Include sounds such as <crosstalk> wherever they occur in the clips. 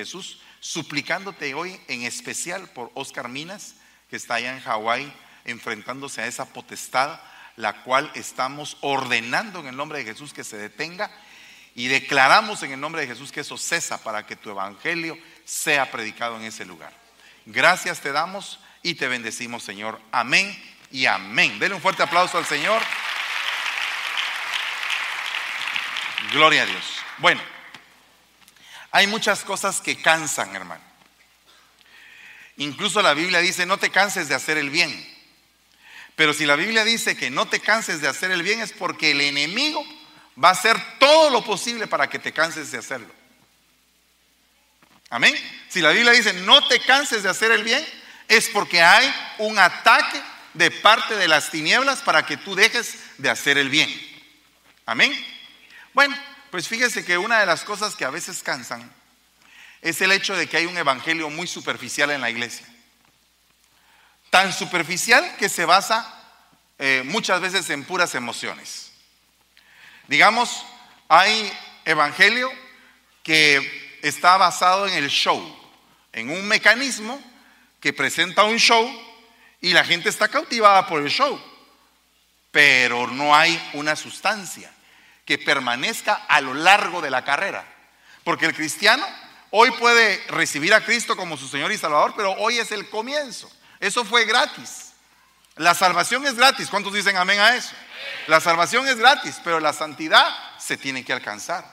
Jesús, suplicándote hoy en especial por Oscar Minas, que está allá en Hawái enfrentándose a esa potestad, la cual estamos ordenando en el nombre de Jesús que se detenga y declaramos en el nombre de Jesús que eso cesa para que tu evangelio sea predicado en ese lugar. Gracias te damos y te bendecimos, Señor. Amén y amén. Denle un fuerte aplauso al Señor. Gloria a Dios. Bueno, hay muchas cosas que cansan, hermano. Incluso la Biblia dice, no te canses de hacer el bien. Pero si la Biblia dice que no te canses de hacer el bien es porque el enemigo va a hacer todo lo posible para que te canses de hacerlo. Amén. Si la Biblia dice no te canses de hacer el bien, es porque hay un ataque de parte de las tinieblas para que tú dejes de hacer el bien. Amén. Bueno, pues fíjese que una de las cosas que a veces cansan es el hecho de que hay un evangelio muy superficial en la iglesia. Tan superficial que se basa eh, muchas veces en puras emociones. Digamos, hay evangelio que está basado en el show, en un mecanismo que presenta un show y la gente está cautivada por el show, pero no hay una sustancia que permanezca a lo largo de la carrera. Porque el cristiano hoy puede recibir a Cristo como su Señor y Salvador, pero hoy es el comienzo. Eso fue gratis. La salvación es gratis. ¿Cuántos dicen amén a eso? La salvación es gratis, pero la santidad se tiene que alcanzar.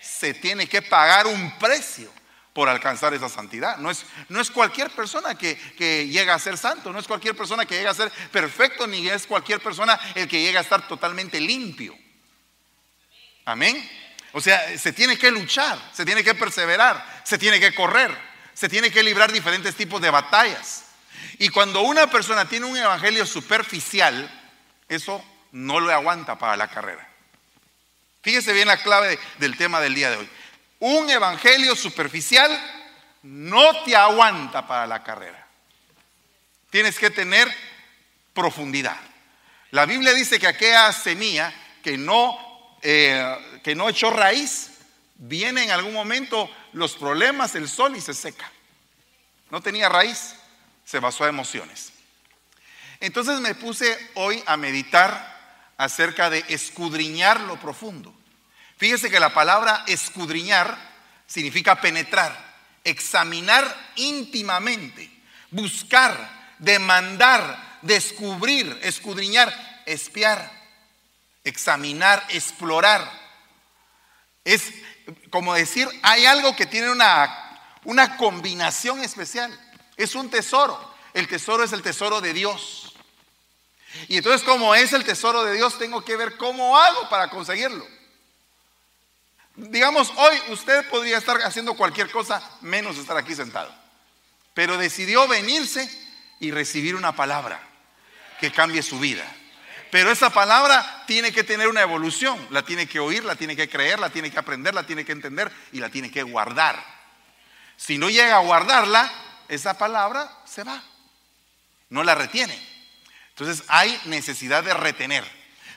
Se tiene que pagar un precio por alcanzar esa santidad. No es, no es cualquier persona que, que, llega a ser santo, no es cualquier persona que llega a ser perfecto, ni es cualquier persona el que llega a estar totalmente limpio. Amén. O sea, se tiene que luchar, se tiene que perseverar, se tiene que correr, se tiene que librar diferentes tipos de batallas. Y cuando una persona tiene un evangelio superficial, eso no lo aguanta para la carrera. Fíjese bien la clave del tema del día de hoy. Un evangelio superficial no te aguanta para la carrera. Tienes que tener profundidad. La Biblia dice que aquella semilla que no eh, que no echó raíz, viene en algún momento los problemas, el sol y se seca. No tenía raíz, se basó a emociones. Entonces me puse hoy a meditar acerca de escudriñar lo profundo. Fíjese que la palabra escudriñar significa penetrar, examinar íntimamente, buscar, demandar, descubrir, escudriñar, espiar examinar, explorar. Es como decir, hay algo que tiene una, una combinación especial. Es un tesoro. El tesoro es el tesoro de Dios. Y entonces como es el tesoro de Dios, tengo que ver cómo hago para conseguirlo. Digamos, hoy usted podría estar haciendo cualquier cosa menos estar aquí sentado. Pero decidió venirse y recibir una palabra que cambie su vida. Pero esa palabra tiene que tener una evolución. La tiene que oír, la tiene que creer, la tiene que aprender, la tiene que entender y la tiene que guardar. Si no llega a guardarla, esa palabra se va. No la retiene. Entonces hay necesidad de retener.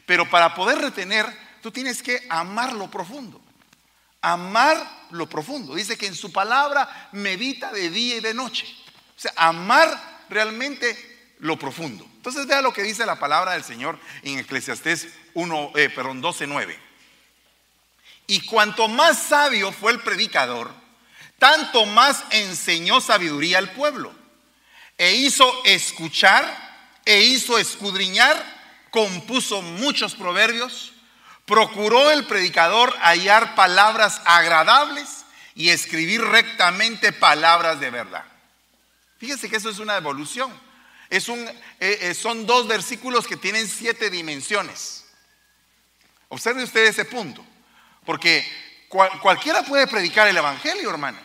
Pero para poder retener, tú tienes que amar lo profundo. Amar lo profundo. Dice que en su palabra medita de día y de noche. O sea, amar realmente lo profundo. Entonces vea lo que dice la palabra del Señor en Eclesiastés 1, eh, perdón, 12, 9. Y cuanto más sabio fue el predicador, tanto más enseñó sabiduría al pueblo. E hizo escuchar, e hizo escudriñar, compuso muchos proverbios, procuró el predicador hallar palabras agradables y escribir rectamente palabras de verdad. Fíjese que eso es una evolución. Es un, eh, eh, son dos versículos que tienen siete dimensiones. Observe usted ese punto, porque cualquiera puede predicar el Evangelio, hermano.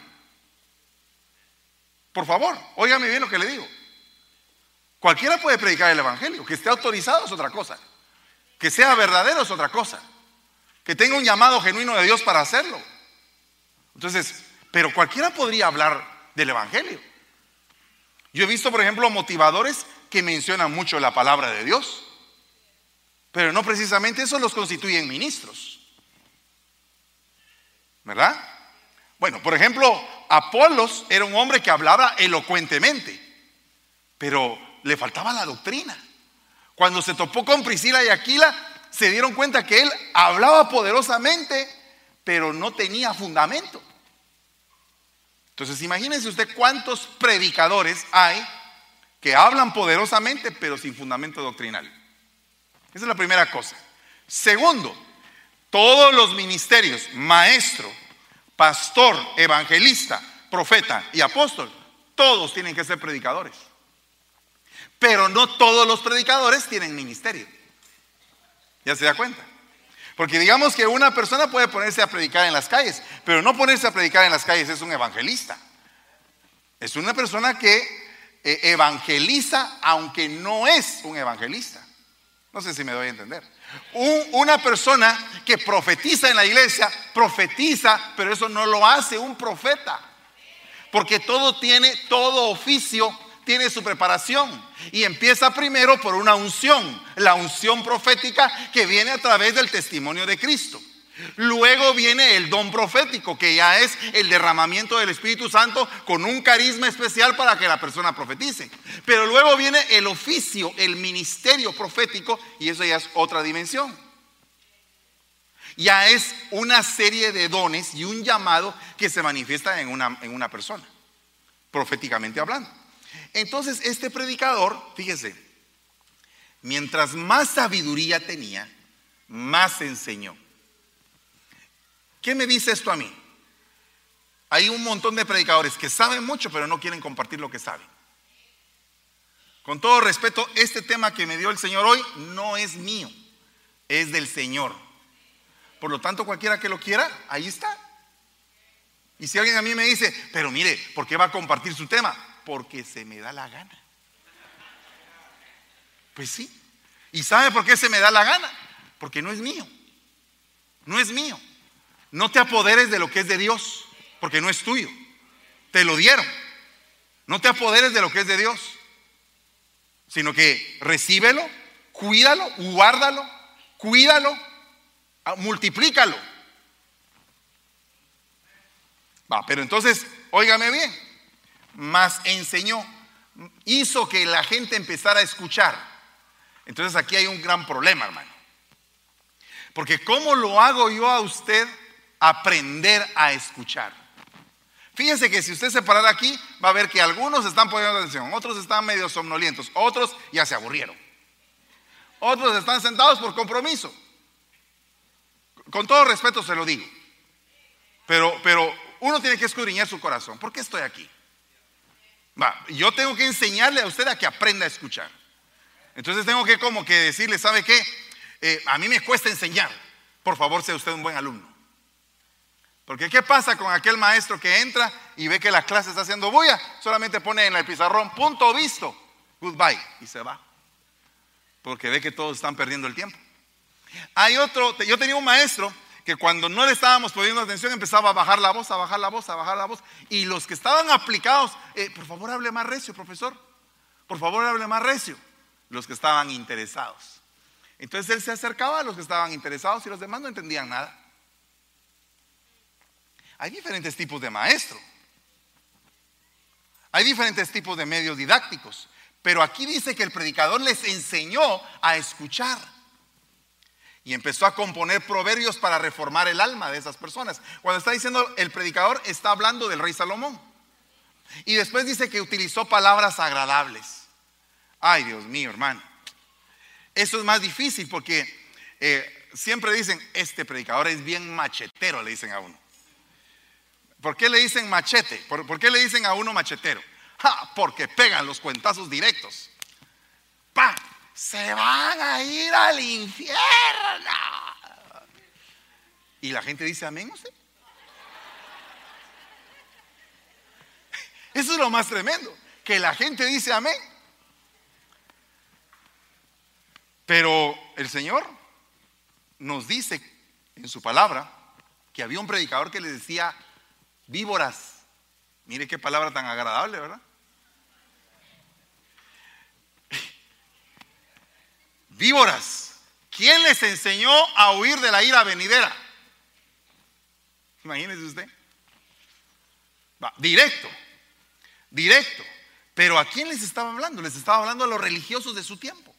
Por favor, óigame bien lo que le digo. Cualquiera puede predicar el Evangelio, que esté autorizado es otra cosa, que sea verdadero es otra cosa, que tenga un llamado genuino de Dios para hacerlo. Entonces, pero cualquiera podría hablar del Evangelio. Yo he visto, por ejemplo, motivadores que mencionan mucho la palabra de Dios, pero no precisamente eso los constituyen ministros. ¿Verdad? Bueno, por ejemplo, Apolos era un hombre que hablaba elocuentemente, pero le faltaba la doctrina. Cuando se topó con Priscila y Aquila, se dieron cuenta que él hablaba poderosamente, pero no tenía fundamento. Entonces, imagínense usted cuántos predicadores hay que hablan poderosamente, pero sin fundamento doctrinal. Esa es la primera cosa. Segundo, todos los ministerios, maestro, pastor, evangelista, profeta y apóstol, todos tienen que ser predicadores. Pero no todos los predicadores tienen ministerio. ¿Ya se da cuenta? Porque digamos que una persona puede ponerse a predicar en las calles, pero no ponerse a predicar en las calles es un evangelista. Es una persona que eh, evangeliza aunque no es un evangelista. No sé si me doy a entender. una persona que profetiza en la iglesia, profetiza, pero eso no lo hace un profeta. Porque todo tiene, todo oficio tiene su preparación y empieza primero por una unción, la unción profética que viene a través del testimonio de Cristo. Luego viene el don profético, que ya es el derramamiento del Espíritu Santo con un carisma especial para que la persona profetice. Pero luego viene el oficio, el ministerio profético, y eso ya es otra dimensión. Ya es una serie de dones y un llamado que se manifiesta en una, en una persona, proféticamente hablando. Entonces este predicador, fíjese, mientras más sabiduría tenía, más enseñó. ¿Qué me dice esto a mí? Hay un montón de predicadores que saben mucho, pero no quieren compartir lo que saben. Con todo respeto, este tema que me dio el Señor hoy no es mío, es del Señor. Por lo tanto, cualquiera que lo quiera, ahí está. Y si alguien a mí me dice, pero mire, ¿por qué va a compartir su tema? Porque se me da la gana. Pues sí. ¿Y sabe por qué se me da la gana? Porque no es mío. No es mío. No te apoderes de lo que es de Dios, porque no es tuyo. Te lo dieron. No te apoderes de lo que es de Dios, sino que recíbelo, cuídalo, guárdalo, cuídalo, ah, multiplícalo. Va, pero entonces, óigame bien, más enseñó, hizo que la gente empezara a escuchar. Entonces aquí hay un gran problema, hermano. Porque ¿cómo lo hago yo a usted aprender a escuchar? Fíjese que si usted se parara aquí, va a ver que algunos están poniendo atención, otros están medio somnolientos, otros ya se aburrieron. Otros están sentados por compromiso. Con todo respeto se lo digo. Pero, pero uno tiene que escudriñar su corazón. ¿Por qué estoy aquí? Yo tengo que enseñarle a usted a que aprenda a escuchar. Entonces tengo que como que decirle, ¿sabe qué? Eh, a mí me cuesta enseñar. Por favor, sea usted un buen alumno. Porque ¿qué pasa con aquel maestro que entra y ve que la clase está haciendo bulla? Solamente pone en el pizarrón, punto visto, goodbye, y se va. Porque ve que todos están perdiendo el tiempo. Hay otro, yo tenía un maestro que cuando no le estábamos poniendo atención empezaba a bajar la voz, a bajar la voz, a bajar la voz. Y los que estaban aplicados, eh, por favor hable más recio, profesor. Por favor hable más recio. Los que estaban interesados. Entonces él se acercaba a los que estaban interesados y los demás no entendían nada. Hay diferentes tipos de maestro. Hay diferentes tipos de medios didácticos. Pero aquí dice que el predicador les enseñó a escuchar y empezó a componer proverbios para reformar el alma de esas personas. Cuando está diciendo el predicador, está hablando del rey Salomón. Y después dice que utilizó palabras agradables. Ay, Dios mío, hermano. Eso es más difícil porque eh, siempre dicen, este predicador es bien machetero, le dicen a uno. ¿Por qué le dicen machete? ¿Por, qué le dicen a uno machetero? porque pegan los cuentazos directos. ¡Pa! Se van a ir al infierno. Y la gente dice, amén usted. Eso es lo más tremendo, que la gente dice amén. Pero el Señor nos dice en su palabra que había un predicador que le decía víboras. Mire qué palabra tan agradable, ¿verdad? Víboras. ¿Quién les enseñó a huir de la ira venidera? Imagínese usted. Va, directo, directo. Pero ¿a quién les estaba hablando? Les estaba hablando a los religiosos de su tiempo.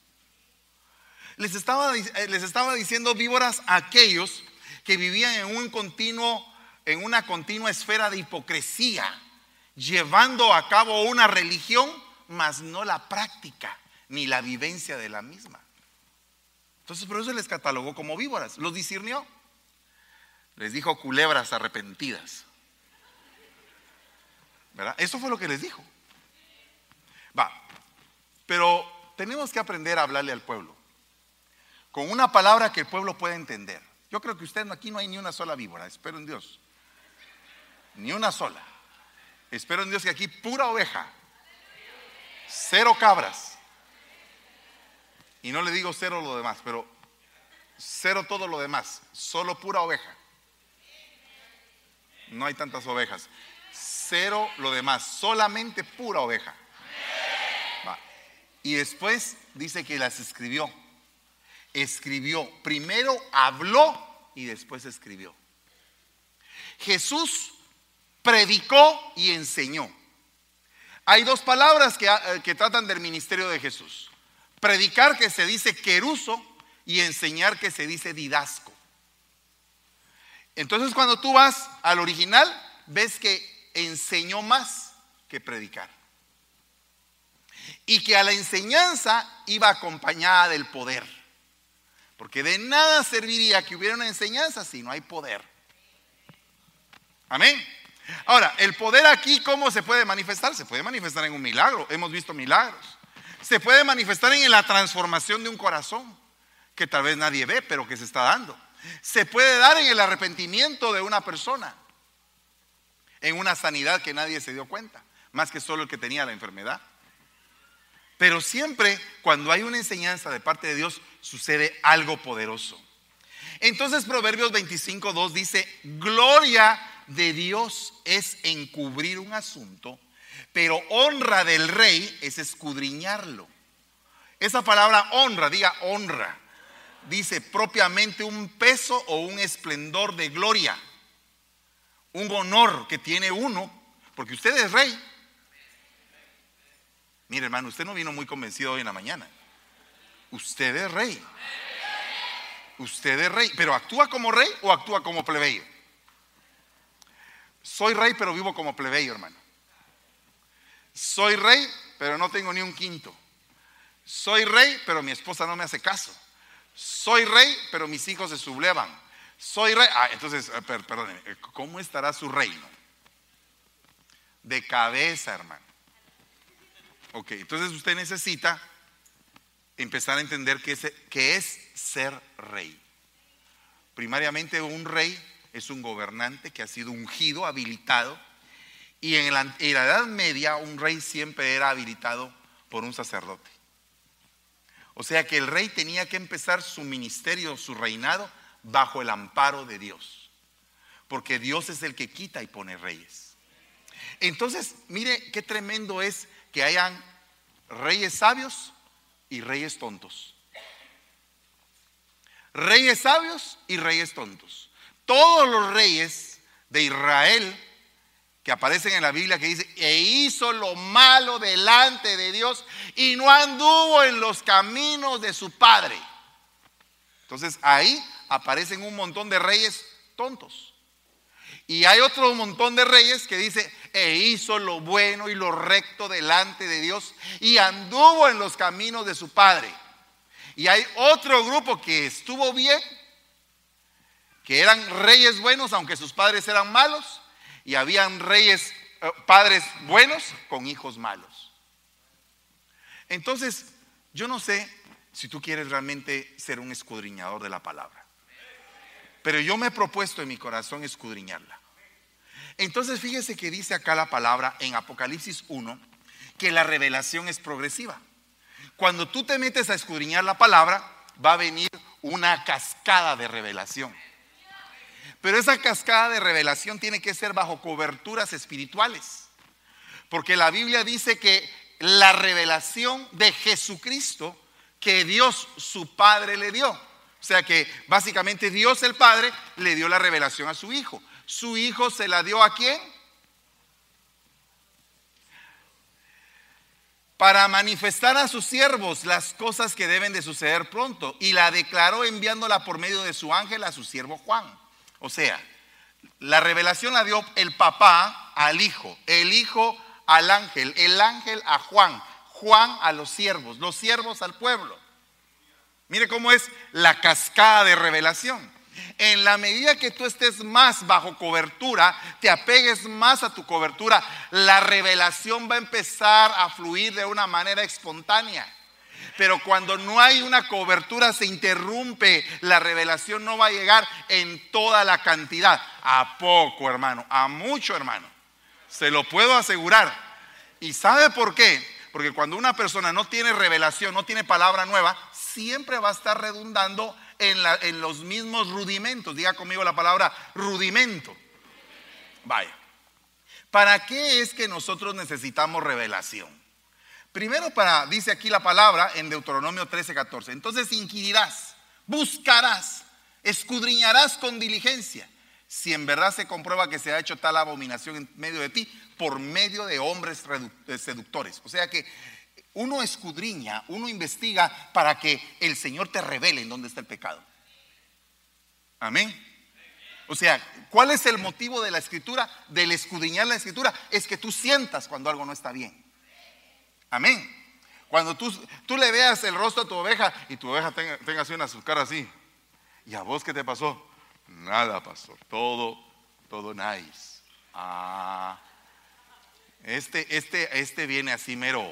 Les estaba, eh, les estaba diciendo víboras a aquellos que vivían en un continuo, en una continua esfera de hipocresía, llevando a cabo una religión, mas no la práctica ni la vivencia de la misma. Entonces por eso les catalogó como víboras, los discernió. Les dijo culebras arrepentidas. ¿Verdad? Eso fue lo que les dijo. Va, pero tenemos que aprender a hablarle al pueblo con una palabra que el pueblo pueda entender. Yo creo que usted aquí no hay ni una sola víbora, espero en Dios. Ni una sola. Espero en Dios que aquí pura oveja. Cero cabras. Y no le digo cero lo demás, pero cero todo lo demás. Solo pura oveja. No hay tantas ovejas. Cero lo demás. Solamente pura oveja. Y después dice que las escribió. Escribió. Primero habló y después escribió. Jesús predicó y enseñó. Hay dos palabras que, eh, que, tratan del ministerio de Jesús. Predicar que se dice queruso y enseñar que se dice didasco. Entonces cuando tú vas al original, ves que enseñó más que predicar. Y que a la enseñanza iba acompañada del poder. Porque de nada serviría que hubiera una enseñanza si no hay poder. Amén. Ahora, el poder aquí, ¿cómo se puede manifestar? Se puede manifestar en un milagro. Hemos visto milagros. Se puede manifestar en la transformación de un corazón, que tal vez nadie ve, pero que se está dando. Se puede dar en el arrepentimiento de una persona, en una sanidad que nadie se dio cuenta, más que solo el que tenía la enfermedad. Pero siempre cuando hay una enseñanza de parte de Dios, sucede algo poderoso. Entonces Proverbios 25.2 dice, gloria de Dios es encubrir un asunto, pero honra del rey es escudriñarlo. Esa palabra honra, diga honra, dice propiamente un peso o un esplendor de gloria, un honor que tiene uno, porque usted es rey. Mire hermano, usted no vino muy convencido hoy en la mañana. Usted es rey. Usted es rey, pero ¿actúa como rey o actúa como plebeyo? Soy rey, pero vivo como plebeyo, hermano. Soy rey, pero no tengo ni un quinto. Soy rey, pero mi esposa no me hace caso. Soy rey, pero mis hijos se sublevan. Soy rey. Ah, entonces, eh, perdóneme, eh, ¿cómo estará su reino? De cabeza, hermano. Ok, entonces usted necesita empezar a entender que es, es ser rey. Primariamente un rey es un gobernante que ha sido ungido, habilitado, y en la, Edad Media un rey siempre era habilitado por un sacerdote. O sea que el rey tenía que empezar su ministerio, su reinado, bajo el amparo de Dios. Porque Dios es el que quita y pone reyes. Entonces, mire qué tremendo es que hayan reyes sabios y reyes tontos. Reyes sabios y reyes tontos. Todos los reyes de Israel que aparecen en la Biblia que dice, e hizo lo malo delante de Dios y no anduvo en los caminos de su padre. Entonces ahí aparecen un montón de reyes tontos. Y hay otro montón de reyes que dice, e hizo lo bueno y lo recto delante de Dios y anduvo en los caminos de su padre. Y hay otro grupo que estuvo bien, que eran reyes buenos, aunque sus padres eran malos, y habían reyes, eh, padres buenos con hijos malos. Entonces, yo no sé si tú quieres realmente ser un escudriñador de la palabra, pero yo me he propuesto en mi corazón escudriñarla. Entonces fíjese que dice acá la palabra en Apocalipsis 1 que la revelación es progresiva. Cuando tú te metes a escudriñar la palabra, va a venir una cascada de revelación. Pero esa cascada de revelación tiene que ser bajo coberturas espirituales. Porque la Biblia dice que la revelación de Jesucristo que Dios su Padre le dio. O sea que básicamente Dios el Padre le dio la revelación a su Hijo. ¿Su Hijo se la dio a quién? Para manifestar a sus siervos las cosas que deben de suceder pronto. Y la declaró enviándola por medio de su ángel a su siervo Juan. O sea, la revelación la dio el papá al hijo, el hijo al ángel, el ángel a Juan, Juan a los siervos, los siervos al pueblo. Mire cómo es la cascada de revelación. En la medida que tú estés más bajo cobertura, te apegues más a tu cobertura, la revelación va a empezar a fluir de una manera espontánea. Pero cuando no hay una cobertura, se interrumpe, la revelación no va a llegar en toda la cantidad. A poco, hermano, a mucho, hermano. Se lo puedo asegurar. ¿Y sabe por qué? Porque cuando una persona no tiene revelación, no tiene palabra nueva, siempre va a estar redundando en, los mismos rudimentos. Diga conmigo la palabra rudimento. Vaya. ¿Para qué es que nosotros necesitamos revelación? Primero para, dice aquí la palabra en Deuteronomio 13, 14. Entonces inquirirás, buscarás, escudriñarás con diligencia. Si en verdad se comprueba que se ha hecho tal abominación en medio de ti, por medio de hombres seductores. O sea que uno escudriña, uno investiga para que el Señor te revele en dónde está el pecado. Amén. O sea, ¿cuál es el motivo de la escritura? Del escudriñar la escritura es que tú sientas cuando algo no está bien. Amén. Cuando tú, tú le veas el rostro a tu oveja y tu oveja tenga, tenga así una azúcar así. ¿Y a vos qué te pasó? Nada, pastor. Todo, todo nice. Ah. Este, este, este viene así mero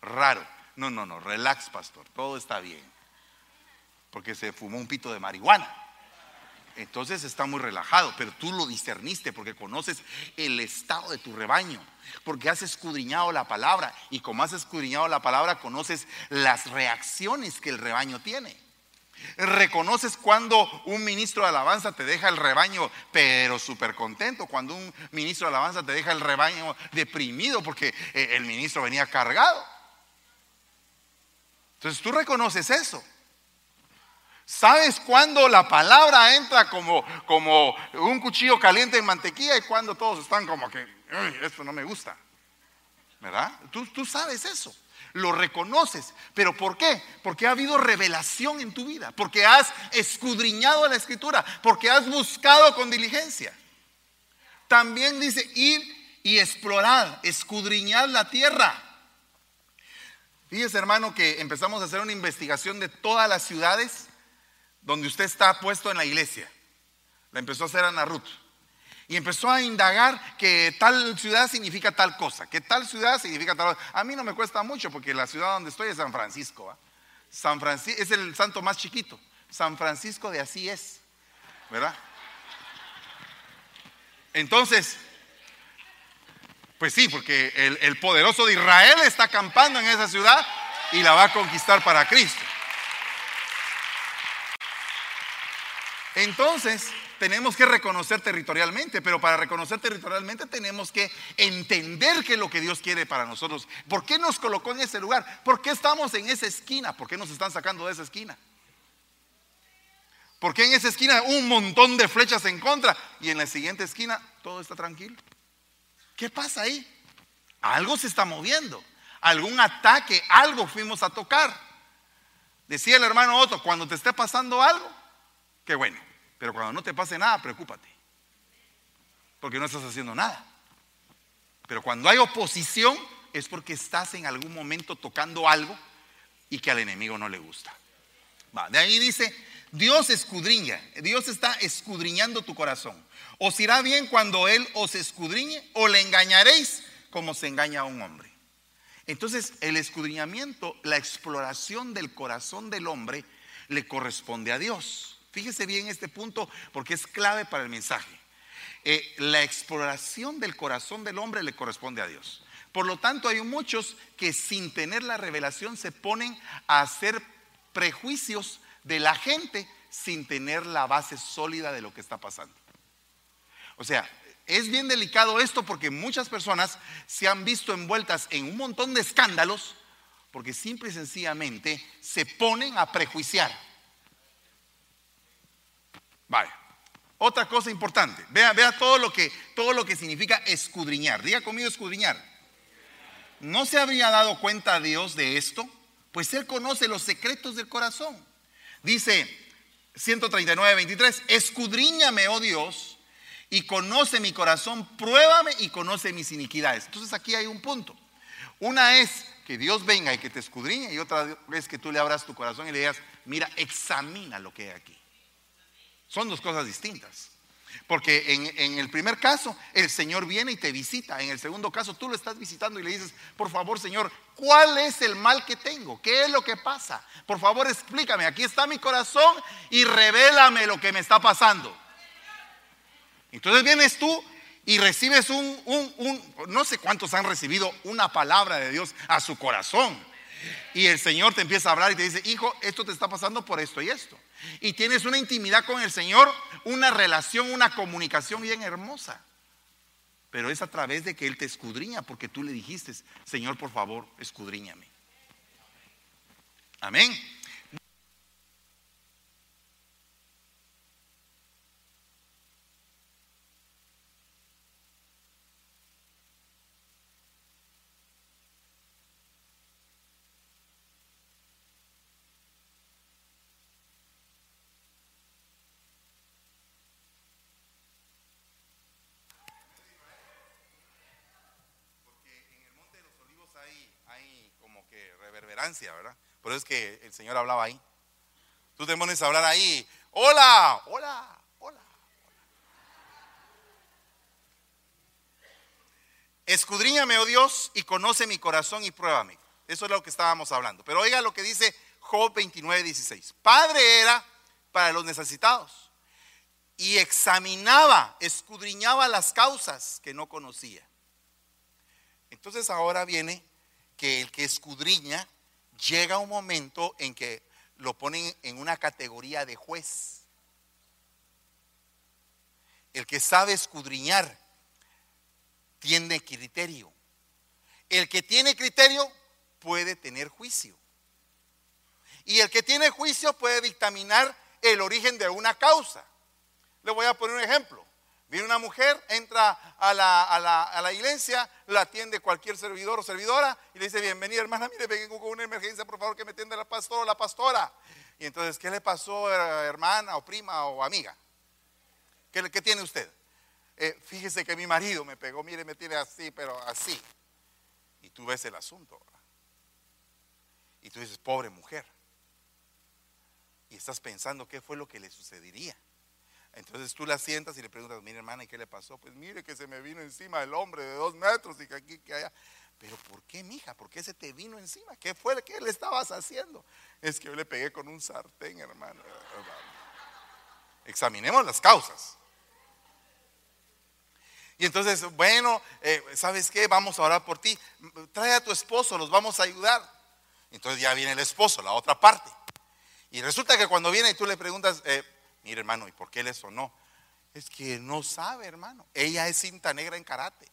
raro. No, no, no, relax, pastor, todo está bien. Porque se fumó un pito de marihuana. Entonces está muy relajado, pero tú lo discerniste porque conoces el estado de tu rebaño, porque has escudriñado la palabra y como has escudriñado la palabra conoces las reacciones que el rebaño tiene. Reconoces cuando un ministro de alabanza te deja el rebaño, pero súper contento. Cuando un ministro de alabanza te deja el rebaño deprimido porque eh, el ministro venía cargado. Entonces tú reconoces eso. ¿Sabes cuándo la palabra entra como, como un cuchillo caliente en mantequilla y cuando todos están como que, esto no me gusta? ¿Verdad? Tú, tú sabes eso lo reconoces. ¿Pero por qué? Porque ha habido revelación en tu vida, porque has escudriñado la escritura, porque has buscado con diligencia. También dice ir y explorar, escudriñar la tierra. Fíjese, hermano, que empezamos a hacer una investigación de todas las ciudades donde usted está puesto en la iglesia. La empezó a hacer Ana Ruth. Y empezó a indagar que tal ciudad significa tal cosa, que tal ciudad significa tal cosa. A mí no me cuesta mucho porque la ciudad donde estoy es San Francisco. San Francisco es el santo más chiquito. San Francisco de así es. ¿Verdad? Entonces, pues sí, porque el, poderoso de Israel está acampando en esa ciudad y la va a conquistar para Cristo. Entonces, tenemos que reconocer territorialmente, pero para reconocer territorialmente tenemos que entender qué es lo que Dios quiere para nosotros. ¿Por qué nos colocó en ese lugar? ¿Por qué estamos en esa esquina? ¿Por qué nos están sacando de esa esquina? ¿Por qué en esa esquina un montón de flechas en contra y en la siguiente esquina todo está tranquilo? ¿Qué pasa ahí? Algo se está moviendo, algún ataque, algo fuimos a tocar. Decía el hermano Otto, cuando te esté pasando algo, qué bueno, pero cuando no te pase nada, preocúpate, porque no estás haciendo nada. Pero cuando hay oposición es porque estás en algún momento tocando algo y que al enemigo no le gusta. Va, de ahí dice, Dios escudriña, Dios está escudriñando tu corazón. Os irá bien cuando Él os escudriñe o le engañaréis como se engaña a un hombre. Entonces el escudriñamiento, la exploración del corazón del hombre le corresponde a Dios. Fíjese bien este punto porque es clave para el mensaje. Eh, la exploración del corazón del hombre le corresponde a Dios. Por lo tanto, hay muchos que sin tener la revelación se ponen a hacer prejuicios de la gente sin tener la base sólida de lo que está pasando. O sea, es bien delicado esto porque muchas personas se han visto envueltas en un montón de escándalos porque simple y sencillamente se ponen a prejuiciar. Vale. Otra cosa importante, vea, vea todo, lo que, todo lo que significa escudriñar. Diga conmigo escudriñar. ¿no se habría dado cuenta Dios de esto? Pues Él conoce los secretos del corazón. Dice 139, 23, escudriñame, oh Dios, y conoce mi corazón, pruébame y conoce mis iniquidades. Entonces aquí hay un punto. Una es que Dios venga y que te escudriñe y otra vez que tú le abras tu corazón y le digas, mira, examina lo que hay aquí. Son dos cosas distintas. Porque en, el primer caso, el Señor viene y te visita. En el segundo caso, tú lo estás visitando y le dices, por favor, Señor, ¿cuál es el mal que tengo? ¿Qué es lo que pasa? Por favor, explícame. Aquí está mi corazón y revélame lo que me está pasando. Entonces vienes tú y recibes un, un, no sé cuántos han recibido una palabra de Dios a su corazón. Y el Señor te empieza a hablar y te dice, hijo, esto te está pasando por esto y esto. Y tienes una intimidad con el Señor, una relación, una comunicación bien hermosa. Pero es a través de que Él te escudriña, porque tú le dijiste, Señor, por favor, escudriñame. Amén. Por eso es que el Señor hablaba ahí. Tú te pones a hablar ahí, hola, hola, hola. Escudriñame, oh Dios, y conoce mi corazón y pruébame. Eso es lo que estábamos hablando. Pero oiga lo que dice Job 29, 16. Padre era para los necesitados y examinaba, escudriñaba las causas que no conocía. Entonces ahora viene que el que escudriña llega un momento en que lo ponen en una categoría de juez. El que sabe escudriñar tiene criterio. El que tiene criterio puede tener juicio. Y el que tiene juicio puede dictaminar el origen de una causa. Le voy a poner un ejemplo. Viene una mujer, entra a la, a, la, iglesia, la atiende cualquier servidor o servidora y le dice, bienvenida hermana, mire, vengo con una emergencia, por favor que me atienda la pastora o la pastora. Y entonces, ¿qué le pasó, hermana o prima o amiga? ¿Qué, qué tiene usted? Eh, fíjese que mi marido me pegó, mire, me tiene así, pero así. Y tú ves el asunto. Y tú dices, pobre mujer. Y estás pensando qué fue lo que le sucedería. Entonces tú la sientas y le preguntas, mire hermana, ¿y qué le pasó? Pues mire que se me vino encima el hombre de dos metros y que aquí, que allá. Pero ¿por qué, mija? ¿Por qué se te vino encima? ¿Qué fue? ¿Qué le estabas haciendo? Es que yo le pegué con un sartén, hermano. Examinemos las causas. Y entonces, bueno, eh, ¿sabes qué? Vamos a orar por ti. Trae a tu esposo, los vamos a ayudar. Entonces ya viene el esposo, la otra parte. Y resulta que cuando viene y tú le preguntas, eh, Mire, hermano, ¿y por qué le sonó? Es que no sabe, hermano. Ella es cinta negra en karate.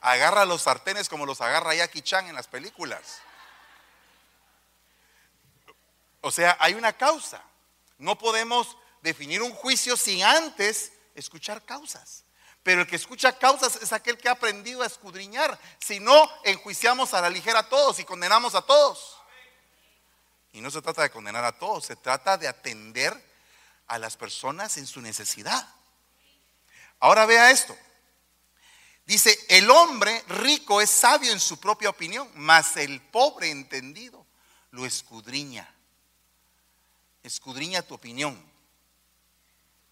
Agarra los sartenes como los agarra Jackie Chan en las películas. O sea, hay una causa. No podemos definir un juicio sin antes escuchar causas. Pero el que escucha causas es aquel que ha aprendido a escudriñar. Si no, enjuiciamos a la ligera a todos y condenamos a todos. Y no se trata de condenar a todos, se trata de atender a las personas en su necesidad. Ahora vea esto. Dice, el hombre rico es sabio en su propia opinión, mas el pobre entendido lo escudriña. Escudriña tu opinión.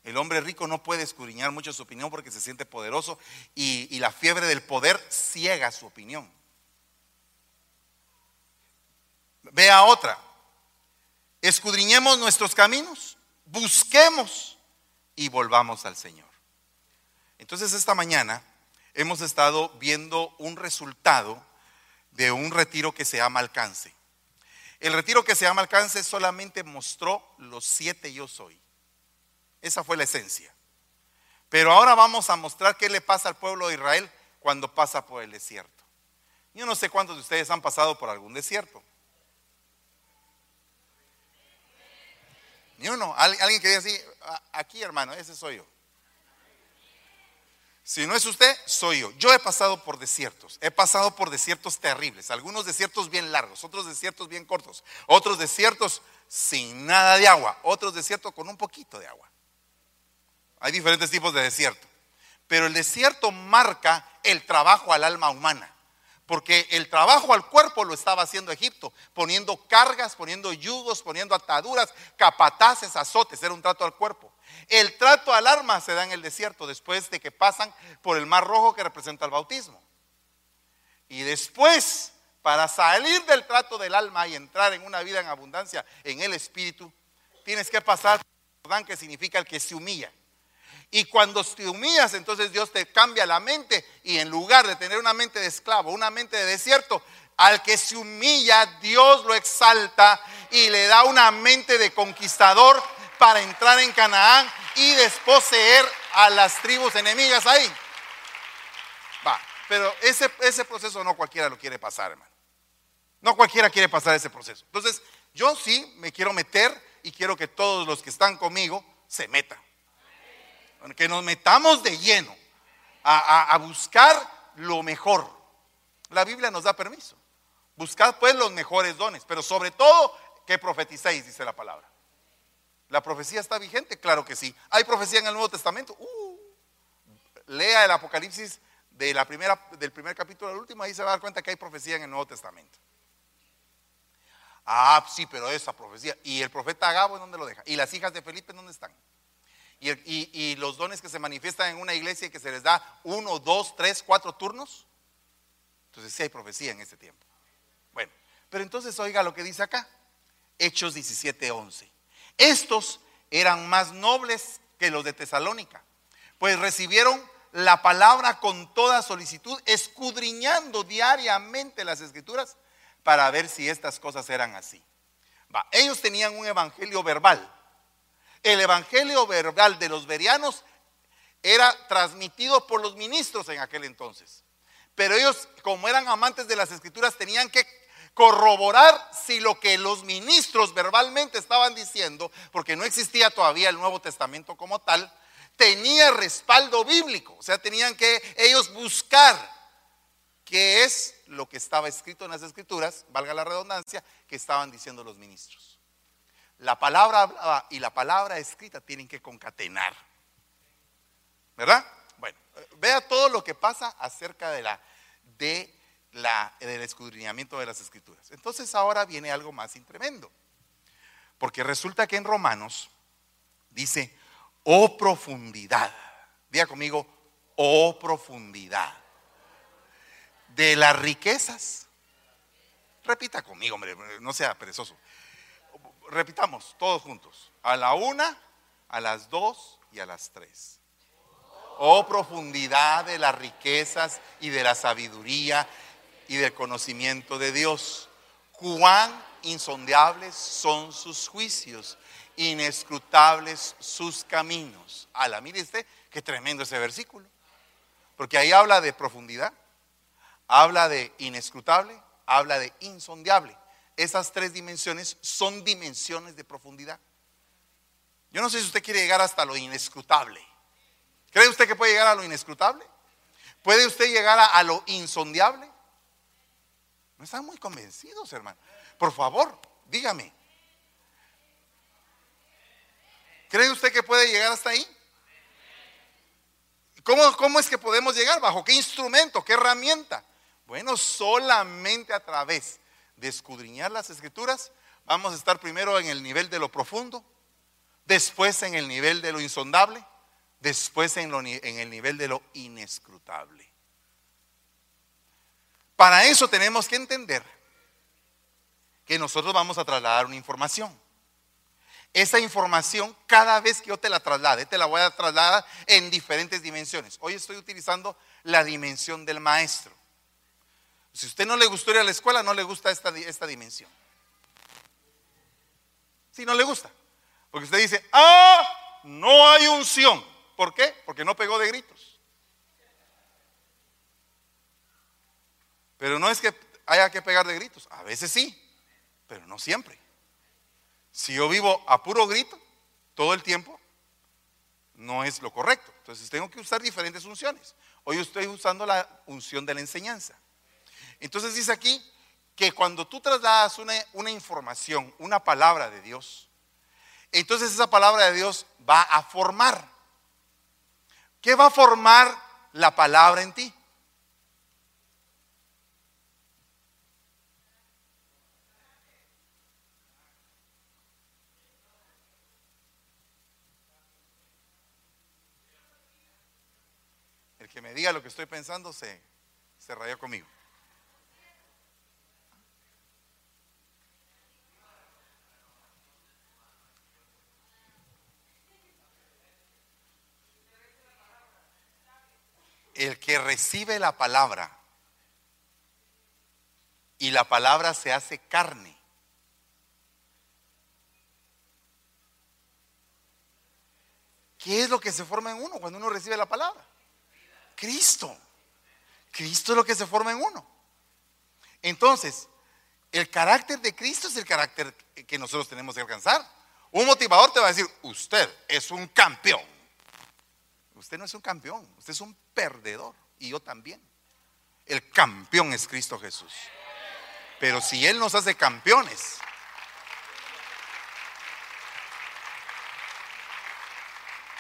El hombre rico no puede escudriñar mucho su opinión porque se siente poderoso y, y la fiebre del poder ciega su opinión. Vea otra. Escudriñemos nuestros caminos busquemos y volvamos al Señor. Entonces esta mañana hemos estado viendo un resultado de un retiro que se llama alcance. El retiro que se llama alcance solamente mostró los siete yo soy. Esa fue la esencia. Pero ahora vamos a mostrar qué le pasa al pueblo de Israel cuando pasa por el desierto. Yo no sé cuántos de ustedes han pasado por algún desierto. Ni uno. Alguien que diga así, aquí hermano, ese soy yo. Si no es usted, soy yo. Yo he pasado por desiertos, he pasado por desiertos terribles, algunos desiertos bien largos, otros desiertos bien cortos, otros desiertos sin nada de agua, otros desiertos con un poquito de agua. Hay diferentes tipos de desierto. Pero el desierto marca el trabajo al alma humana. Porque el trabajo al cuerpo lo estaba haciendo Egipto, poniendo cargas, poniendo yugos, poniendo ataduras, capataces, azotes, era un trato al cuerpo. El trato al alma se da en el desierto después de que pasan por el mar rojo que representa el bautismo. Y después, para salir del trato del alma y entrar en una vida en abundancia en el espíritu, tienes que pasar por que significa el que se humilla. Y cuando te humillas, entonces Dios te cambia la mente y en lugar de tener una mente de esclavo, una mente de desierto, al que se humilla, Dios lo exalta y le da una mente de conquistador para entrar en Canaán y desposeer a las tribus enemigas ahí. Va, pero ese, ese proceso no cualquiera lo quiere pasar, hermano. No cualquiera quiere pasar ese proceso. Entonces, yo sí me quiero meter y quiero que todos los que están conmigo se metan que nos metamos de lleno a, buscar lo mejor. La Biblia nos da permiso. Buscad pues los mejores dones, pero sobre todo que profeticéis, dice la palabra. ¿La profecía está vigente? Claro que sí. ¿Hay profecía en el Nuevo Testamento? Uh, lea el Apocalipsis de la primera, del primer capítulo al último, ahí se va a dar cuenta que hay profecía en el Nuevo Testamento. Ah, sí, pero esa profecía. ¿Y el profeta Agabo en dónde lo deja? ¿Y las hijas de Felipe en dónde están? Y, los dones que se manifiestan en una iglesia y que se les da uno, dos, tres, cuatro turnos. Entonces sí hay profecía en ese tiempo. Bueno, pero entonces oiga lo que dice acá. Hechos 17:11. Estos eran más nobles que los de Tesalónica, pues recibieron la palabra con toda solicitud, escudriñando diariamente las escrituras para ver si estas cosas eran así. Ellos tenían un evangelio verbal el evangelio verbal de los verianos era transmitido por los ministros en aquel entonces. Pero ellos, como eran amantes de las escrituras, tenían que corroborar si lo que los ministros verbalmente estaban diciendo, porque no existía todavía el Nuevo Testamento como tal, tenía respaldo bíblico. O sea, tenían que ellos buscar qué es lo que estaba escrito en las escrituras, valga la redundancia, que estaban diciendo los ministros. La palabra y la palabra escrita tienen que concatenar. ¿Verdad? Bueno, vea todo lo que pasa acerca de la, de la, del escudriñamiento de las escrituras. Entonces ahora viene algo más tremendo. Porque resulta que en Romanos dice, oh profundidad. Diga conmigo, oh profundidad. De las riquezas. Repita conmigo, hombre, no sea perezoso repitamos todos juntos. A la una, a las dos y a las tres. Oh profundidad de las riquezas y de la sabiduría y del conocimiento de Dios. Cuán insondeables son sus juicios, inescrutables sus caminos. Ala, mire usted, qué tremendo ese versículo. Porque ahí habla de profundidad, habla de inescrutable, habla de insondeable esas tres dimensiones son dimensiones de profundidad. Yo no sé si usted quiere llegar hasta lo inescrutable. ¿Cree usted que puede llegar a lo inescrutable? ¿Puede usted llegar a, lo insondiable? No están muy convencidos, hermano. Por favor, dígame. ¿Cree usted que puede llegar hasta ahí? ¿Cómo, ¿Cómo es que podemos llegar? ¿Bajo qué instrumento? ¿Qué herramienta? Bueno, solamente a través de escudriñar las escrituras, vamos a estar primero en el nivel de lo profundo, después en el nivel de lo insondable, después en, en el nivel de lo inescrutable. Para eso tenemos que entender que nosotros vamos a trasladar una información. Esa información, cada vez que yo te la traslade, te la voy a trasladar en diferentes dimensiones. Hoy estoy utilizando la dimensión del maestro. Si usted no le gustó ir a la escuela, no le gusta esta, esta dimensión. Si no le gusta. Porque usted dice, ah, no hay unción. ¿Por qué? Porque no pegó de gritos. Pero no es que haya que pegar de gritos. A veces sí, pero no siempre. Si yo vivo a puro grito todo el tiempo, no es lo correcto. Entonces tengo que usar diferentes unciones. Hoy estoy usando la unción de la enseñanza. Entonces dice aquí que cuando tú trasladas una, una información, una palabra de Dios, entonces esa palabra de Dios va a formar. ¿Qué va a formar la palabra en ti? que me diga lo que estoy pensando se, se rayó conmigo. El que recibe la palabra y la palabra se hace carne. ¿Qué es lo que se forma en uno cuando uno recibe la palabra? Cristo. Cristo es lo que se forma en uno. Entonces, el carácter de Cristo es el carácter que nosotros tenemos que alcanzar. Un motivador te va a decir, usted es un campeón. Usted no es un campeón, usted es un perdedor. Y yo también. El campeón es Cristo Jesús. Pero si Él nos hace campeones,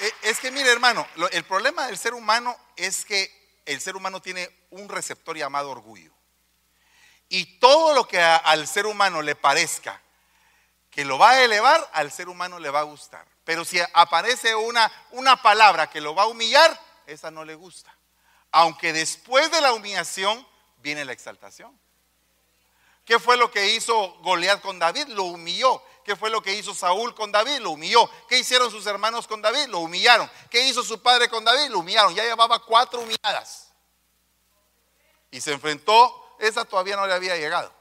Eh, es que mire hermano, el problema del ser humano es que el ser humano tiene un receptor llamado orgullo. Y todo lo que al ser humano le parezca que lo va a elevar, al ser humano le va a gustar. Pero si aparece una, una palabra que lo va a humillar, esa no le gusta. Aunque después de la humillación viene la exaltación. ¿Qué fue lo que hizo Goliat con David? Lo humilló. ¿Qué fue lo que hizo Saúl con David? Lo humilló. ¿Qué hicieron sus hermanos con David? Lo humillaron. ¿Qué hizo su padre con David? Lo humillaron. Ya llevaba cuatro humilladas. Y se enfrentó, esa todavía no le había llegado.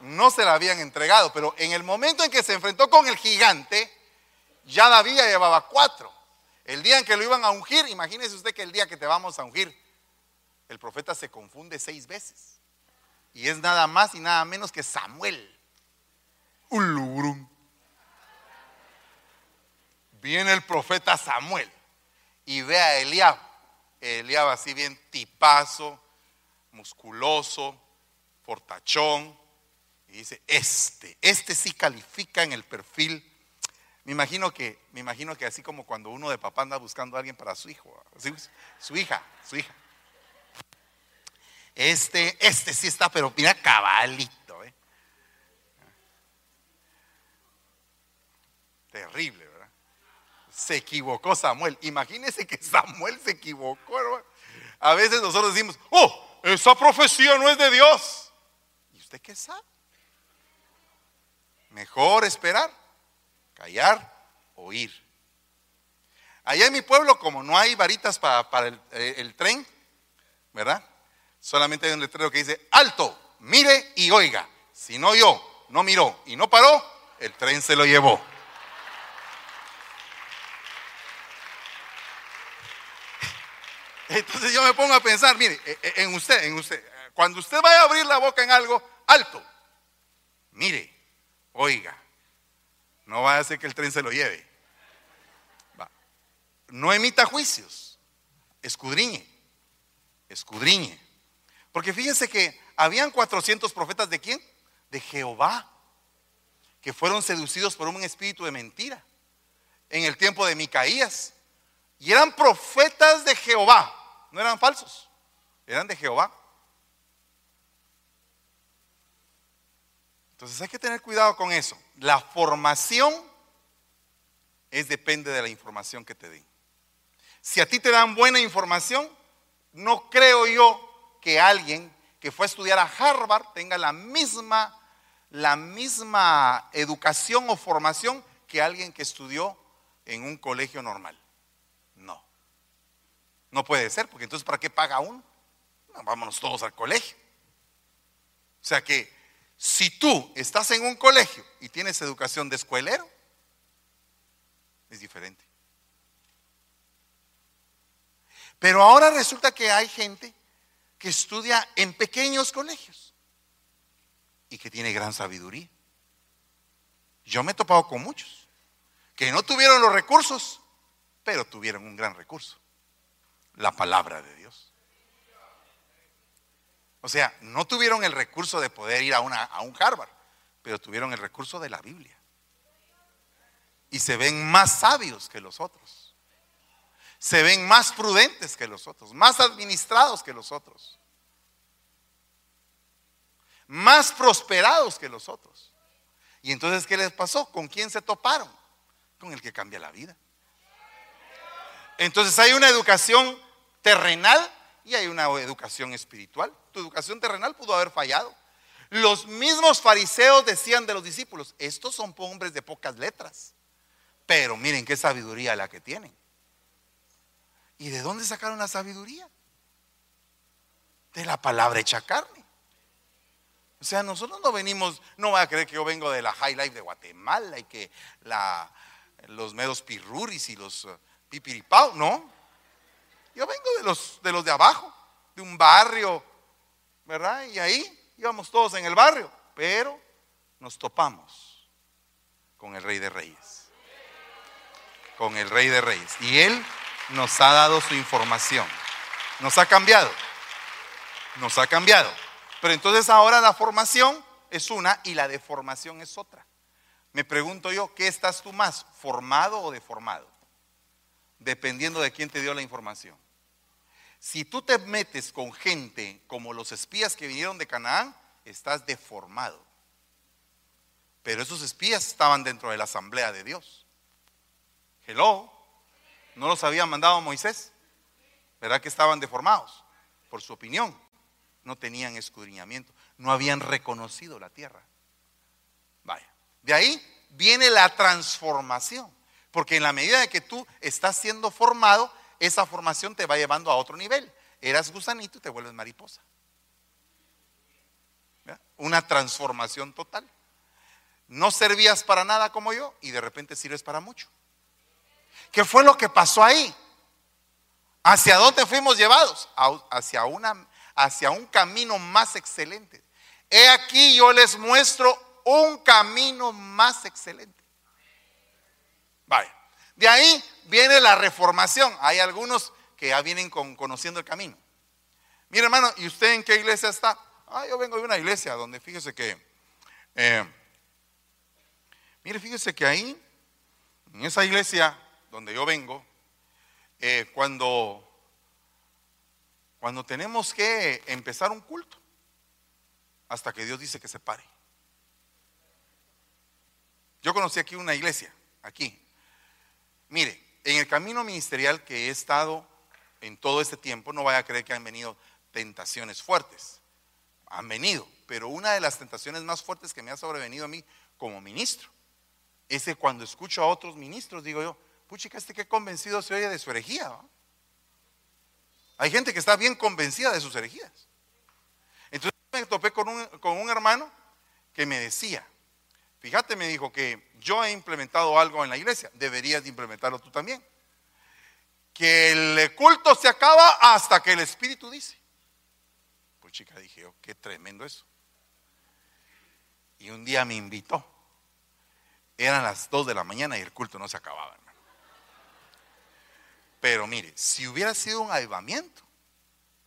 No se la habían entregado, pero en el momento en que se enfrentó con el gigante, ya David llevaba cuatro. El día en que lo iban a ungir, imagínese usted que el día que te vamos a ungir, el profeta se confunde seis veces. Y es nada más y nada menos que Samuel. Viene el profeta Samuel y ve a Eliab. Eliab así bien tipazo, musculoso, fortachón. Y dice, este, este sí califica en el perfil. Me imagino que, me imagino que así como cuando uno de papá anda buscando a alguien para su hijo, su hija, su hija. Este, este sí está, pero mira cabalito. Terrible, ¿verdad? Se equivocó Samuel. Imagínese que Samuel se equivocó, hermano. A veces nosotros decimos, oh, esa profecía no es de Dios. ¿Y usted qué sabe? Mejor esperar, callar, oír. Allá en mi pueblo, como no hay varitas para, el, eh, el tren, ¿verdad? Solamente hay un letrero que dice, alto, mire y oiga. Si no yo, no miró y no paró, el tren se lo llevó. Entonces yo me pongo a pensar, mire, eh, eh, en usted, en usted, cuando usted vaya a abrir la boca en algo, alto, mire, oiga, no vaya a ser que el tren se lo lleve. No emita juicios, escudriñe, escudriñe. Porque fíjense que habían 400 profetas de quién? De Jehová, que fueron seducidos por un espíritu de mentira en el tiempo de Micaías. Y eran profetas de Jehová no eran falsos, eran de Jehová. Entonces hay que tener cuidado con eso. La formación es depende de la información que te den. Si a ti te dan buena información, no creo yo que alguien que fue a estudiar a Harvard tenga la misma la misma educación o formación que alguien que estudió en un colegio normal. No puede ser, porque entonces ¿para qué paga uno? vámonos todos al colegio. O sea que si tú estás en un colegio y tienes educación de escuelero, es diferente. Pero ahora resulta que hay gente que estudia en pequeños colegios y que tiene gran sabiduría. Yo me he topado con muchos que no tuvieron los recursos pero tuvieron un gran recurso, la palabra de Dios. O sea, no tuvieron el recurso de poder ir a, un Harvard, pero tuvieron el recurso de la Biblia. Y se ven más sabios que los otros. Se ven más prudentes que los otros, más administrados que los otros. Más prosperados que los otros. Y entonces, ¿qué les pasó? ¿Con quién se toparon? Con el que cambia la vida. Entonces hay una educación terrenal y hay una educación espiritual. Tu educación terrenal pudo haber fallado. Los mismos fariseos decían de los discípulos, estos son hombres de pocas letras, pero miren qué sabiduría la que tienen. ¿Y de dónde sacaron la sabiduría? De la palabra hecha carne. O sea, nosotros no venimos, no va a creer que yo vengo de la High Life de Guatemala y que la, los medos pirruris y los uh, pipiripao, no. Yo vengo de los, de los de abajo, de un barrio, ¿verdad? Y ahí íbamos todos en el barrio, pero nos topamos con el Rey de Reyes. Con el Rey de Reyes. Y Él nos ha dado su información. Nos ha cambiado. Nos ha cambiado. Pero entonces ahora la formación es una y la deformación es otra. Me pregunto yo, ¿qué estás tú más, formado o deformado? Dependiendo de quién te dio la información. Si tú te metes con gente como los espías que vinieron de Canaán, estás deformado. Pero esos espías estaban dentro de la asamblea de Dios. Hello, no los había mandado Moisés. ¿Verdad que estaban deformados? Por su opinión. No tenían escudriñamiento. No habían reconocido la tierra. Vaya. De ahí viene la transformación. Porque en la medida de que tú estás siendo formado, esa formación te va llevando a otro nivel. Eras gusanito y te vuelves mariposa. Una transformación total. No servías para nada como yo y de repente sirves para mucho. ¿Qué fue lo que pasó ahí? ¿Hacia dónde fuimos llevados? Hacia, una, hacia un camino más excelente. He aquí yo les muestro un camino más excelente. De ahí viene la reformación. Hay algunos que ya vienen conociendo el camino. Mire hermano, ¿y usted en qué iglesia está? Ah, yo vengo de una iglesia donde fíjese que, eh, mire, fíjese que ahí, en esa iglesia donde yo vengo, eh, cuando, cuando tenemos que empezar un culto, hasta que Dios dice que se pare. Yo conocí aquí una iglesia, aquí, Mire, en el camino ministerial que he estado en todo este tiempo, no vaya a creer que han venido tentaciones fuertes. Han venido, pero una de las tentaciones más fuertes que me ha sobrevenido a mí como ministro es que cuando escucho a otros ministros, digo yo, puchica, este que convencido se oye de su herejía. Hay gente que está bien convencida de sus herejías. Entonces me topé con un, con un hermano que me decía, Fíjate, me dijo que yo he implementado algo en la iglesia, deberías implementarlo tú también. Que el culto se acaba hasta que el Espíritu dice. Pues chica, dije, oh, qué tremendo eso. Y un día me invitó. Eran las 2 de la mañana y el culto no se acababa, hermano. Pero mire, si hubiera sido un avivamiento,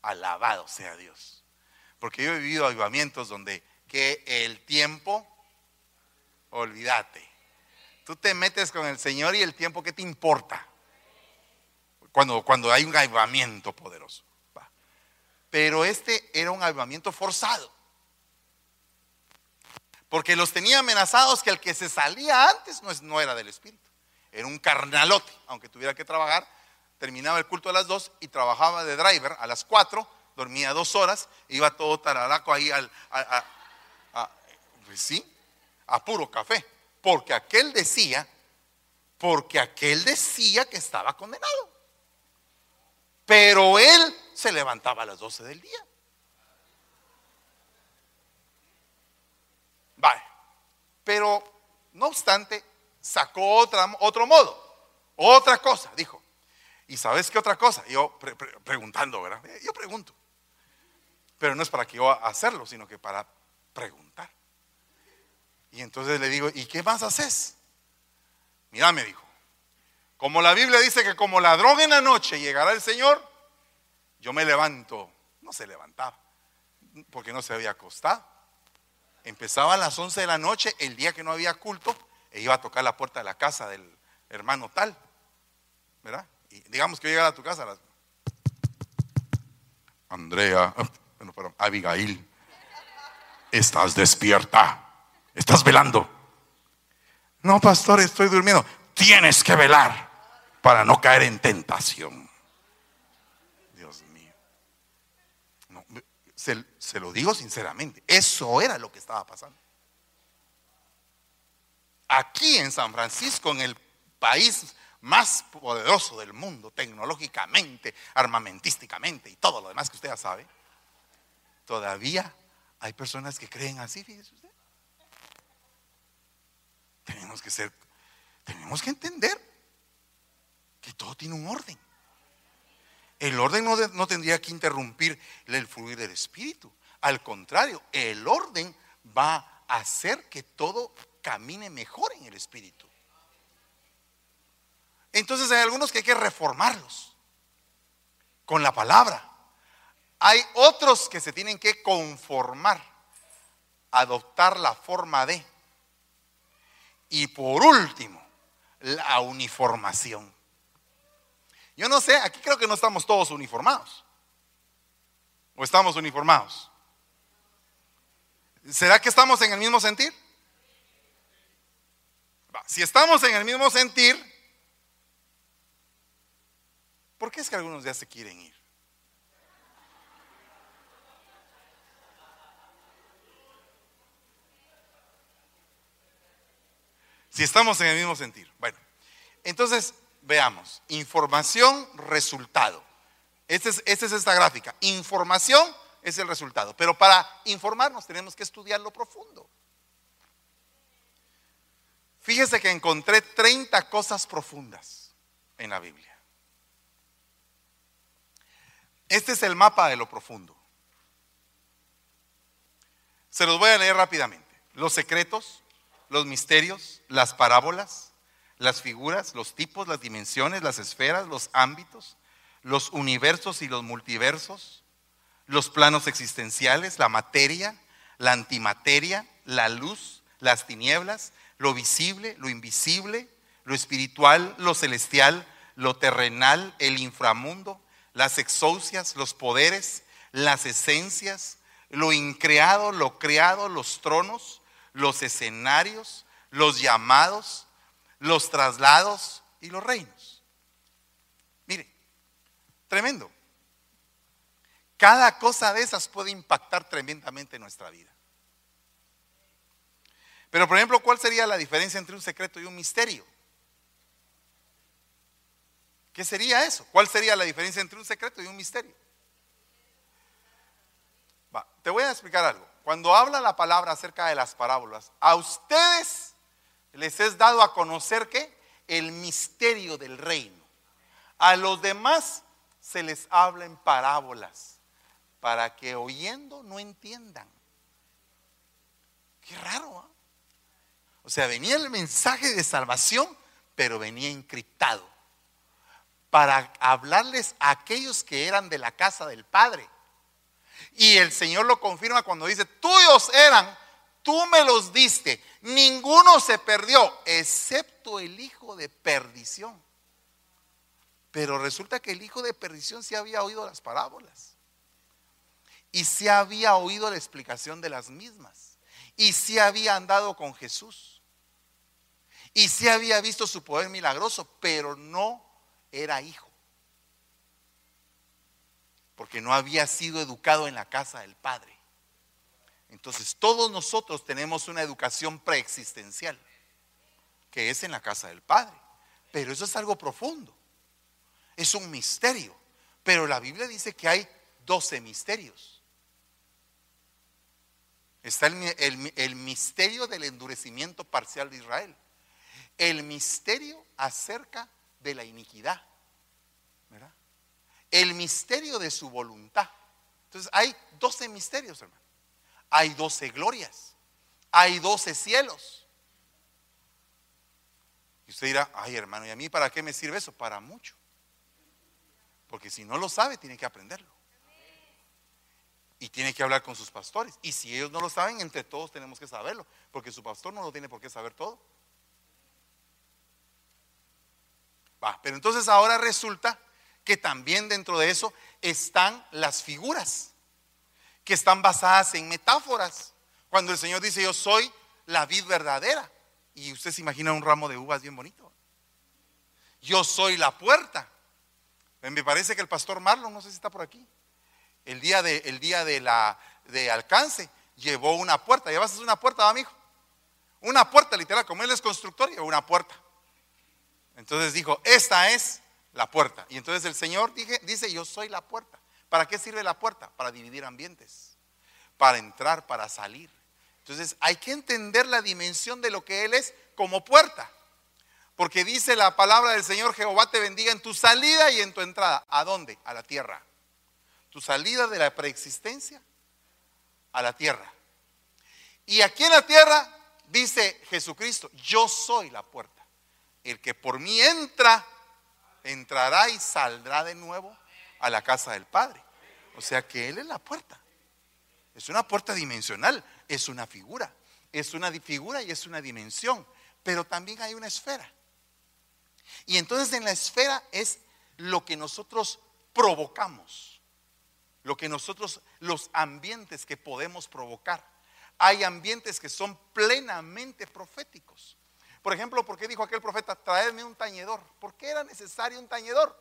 alabado sea Dios. Porque yo he vivido avivamientos donde que el tiempo olvídate. Tú te metes con el Señor y el tiempo que te importa. Cuando, cuando hay un avivamiento poderoso. Pero este era un avivamiento forzado. Porque los tenía amenazados que el que se salía antes no, no era del Espíritu. Era un carnalote, aunque tuviera que trabajar. Terminaba el culto a las dos y trabajaba de driver a las cuatro, dormía dos horas, iba todo tararaco ahí al... pues sí, a puro café, porque aquel decía, porque aquel decía que estaba condenado. Pero él se levantaba a las 12 del día. Vale. Pero, no obstante, sacó otra, otro modo, otra cosa, dijo. ¿Y sabes qué otra cosa? Yo preguntando, ¿verdad? Yo pregunto. Pero no es para que yo hacerlo, sino que para preguntar. Y entonces le digo, ¿y qué más haces? Mira, me dijo, Como la Biblia dice que como ladrón en la noche llegará el Señor, yo me levanto. No se levantaba, porque no se había acostado. Empezaba a las 11 de la noche, el día que no había culto, e iba a tocar la puerta de la casa del hermano tal. ¿Verdad? Y digamos que yo llegara a tu casa. Andrea, bueno, pero Abigail, estás despierta, estás velando. No, pastor, estoy durmiendo. Tienes que velar para no caer en tentación. Dios mío. se, se lo digo sinceramente, eso era lo que estaba pasando. Aquí en San Francisco, en el país más poderoso del mundo, tecnológicamente, armamentísticamente y todo lo demás que usted ya sabe, todavía hay personas que creen así, fíjese usted. Tenemos que ser, tenemos que entender que todo tiene un orden. El orden no, no tendría que interrumpir el fluir del espíritu. Al contrario, el orden va a hacer que todo camine mejor en el espíritu. Entonces hay algunos que hay que reformarlos con la palabra. Hay otros que se tienen que conformar, adoptar la forma de. Y por último, la uniformación. Yo no sé, aquí creo que no estamos todos uniformados. ¿O estamos uniformados? ¿Será que estamos en el mismo sentir? Si estamos en el mismo sentir, ¿por qué es que algunos ya se quieren ir? Si estamos en el mismo sentir. Bueno, entonces veamos. Información, resultado. Esta es, esta es esta gráfica. Información es el resultado. Pero para informarnos tenemos que estudiar lo profundo. Fíjese que encontré 30 cosas profundas en la Biblia. Este es el mapa de lo profundo. Se los voy a leer rápidamente. Los secretos, los misterios, las parábolas, las figuras, los tipos, las dimensiones, las esferas, los ámbitos, los universos y los multiversos, los planos existenciales, la materia, la antimateria, la luz, las tinieblas, lo visible, lo invisible, lo espiritual, lo celestial, lo terrenal, el inframundo, las exousias, los poderes, las esencias, lo increado, lo creado, los tronos, los escenarios, los llamados, los traslados y los reinos. Mire, tremendo. Cada cosa de esas puede impactar tremendamente nuestra vida. Pero, por ejemplo, ¿cuál sería la diferencia entre un secreto y un misterio? ¿Qué sería eso? ¿Cuál sería la diferencia entre un secreto y un misterio? te voy a explicar algo. Cuando habla la palabra acerca de las parábolas, a ustedes les es dado a conocer que el misterio del reino. A los demás se les habla en parábolas para que oyendo no entiendan. Qué raro. ¿ah? O sea, venía el mensaje de salvación, pero venía encriptado para hablarles a aquellos que eran de la casa del Padre. Y el Señor lo confirma cuando dice, tuyos eran, tú me los diste, ninguno se perdió, excepto el hijo de perdición. Pero resulta que el hijo de perdición sí había oído las parábolas. Y sí había oído la explicación de las mismas. Y sí había andado con Jesús. Y sí había visto su poder milagroso, pero no era hijo porque no había sido educado en la casa del Padre. Entonces todos nosotros tenemos una educación preexistencial, que es en la casa del Padre. Pero eso es algo profundo, es un misterio. Pero la Biblia dice que hay doce misterios. Está el, el misterio del endurecimiento parcial de Israel, el misterio acerca de la iniquidad el misterio de su voluntad. Entonces hay 12 misterios, hermano. Hay 12 glorias. Hay 12 cielos. Y usted dirá, ay hermano, ¿y a mí para qué me sirve eso? Para mucho. Porque si no lo sabe, tiene que aprenderlo. Y tiene que hablar con sus pastores. Y si ellos no lo saben, entre todos tenemos que saberlo. Porque su pastor no lo tiene por qué saber todo. Va, pero entonces ahora resulta que también dentro de eso están las figuras, que están basadas en metáforas. Cuando el Señor dice, yo soy la vid verdadera. Y usted se imagina un ramo de uvas bien bonito. Yo soy la puerta. Me parece que el pastor Marlon, no sé si está por aquí, el día de, el día de, la, de alcance, llevó una puerta. ¿Llevaste una puerta, amigo? Una puerta, literal, como él es constructor, llevó una puerta. Entonces dijo, esta es la puerta. Y entonces el Señor dice, yo soy la puerta. ¿Para qué sirve la puerta? Para dividir ambientes, para entrar, para salir. Entonces hay que entender la dimensión de lo que Él es como puerta. Porque dice la palabra del Señor, Jehová te bendiga en tu salida y en tu entrada. ¿A dónde? A la tierra. Tu salida de la preexistencia a la tierra. Y aquí en la tierra dice Jesucristo, yo soy la puerta. El que por mí entra, entrará y saldrá de nuevo a la casa del Padre. O sea que Él es la puerta. Es una puerta dimensional es una figura. Es una figura y es una dimensión. Pero también hay una esfera. Y entonces en la esfera es lo que nosotros provocamos. Lo que nosotros, los ambientes que podemos provocar. Hay ambientes que son plenamente proféticos. Por ejemplo, ¿por qué dijo aquel profeta, traedme un tañedor? ¿Por qué era necesario un tañedor?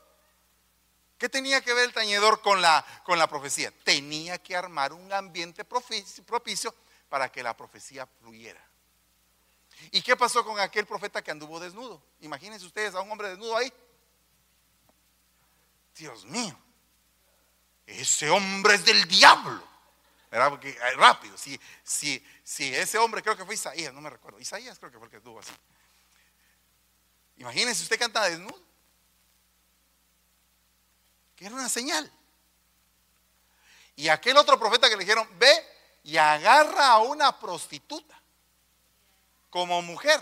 ¿Qué tenía que ver el tañedor con la, con la profecía? Tenía que armar un ambiente propicio para que la profecía fluyera. ¿Y qué pasó con aquel profeta que anduvo desnudo? Imagínense ustedes a un hombre desnudo ahí. Dios mío, ese hombre es del diablo. ¿Verdad? Porque eh, rápido, si, si, si ese hombre creo que fue Isaías, no me recuerdo. Isaías creo que fue el que estuvo así. Imagínense usted canta desnudo. Que era una señal. Y aquel otro profeta que le dijeron, ve y agarra a una prostituta como mujer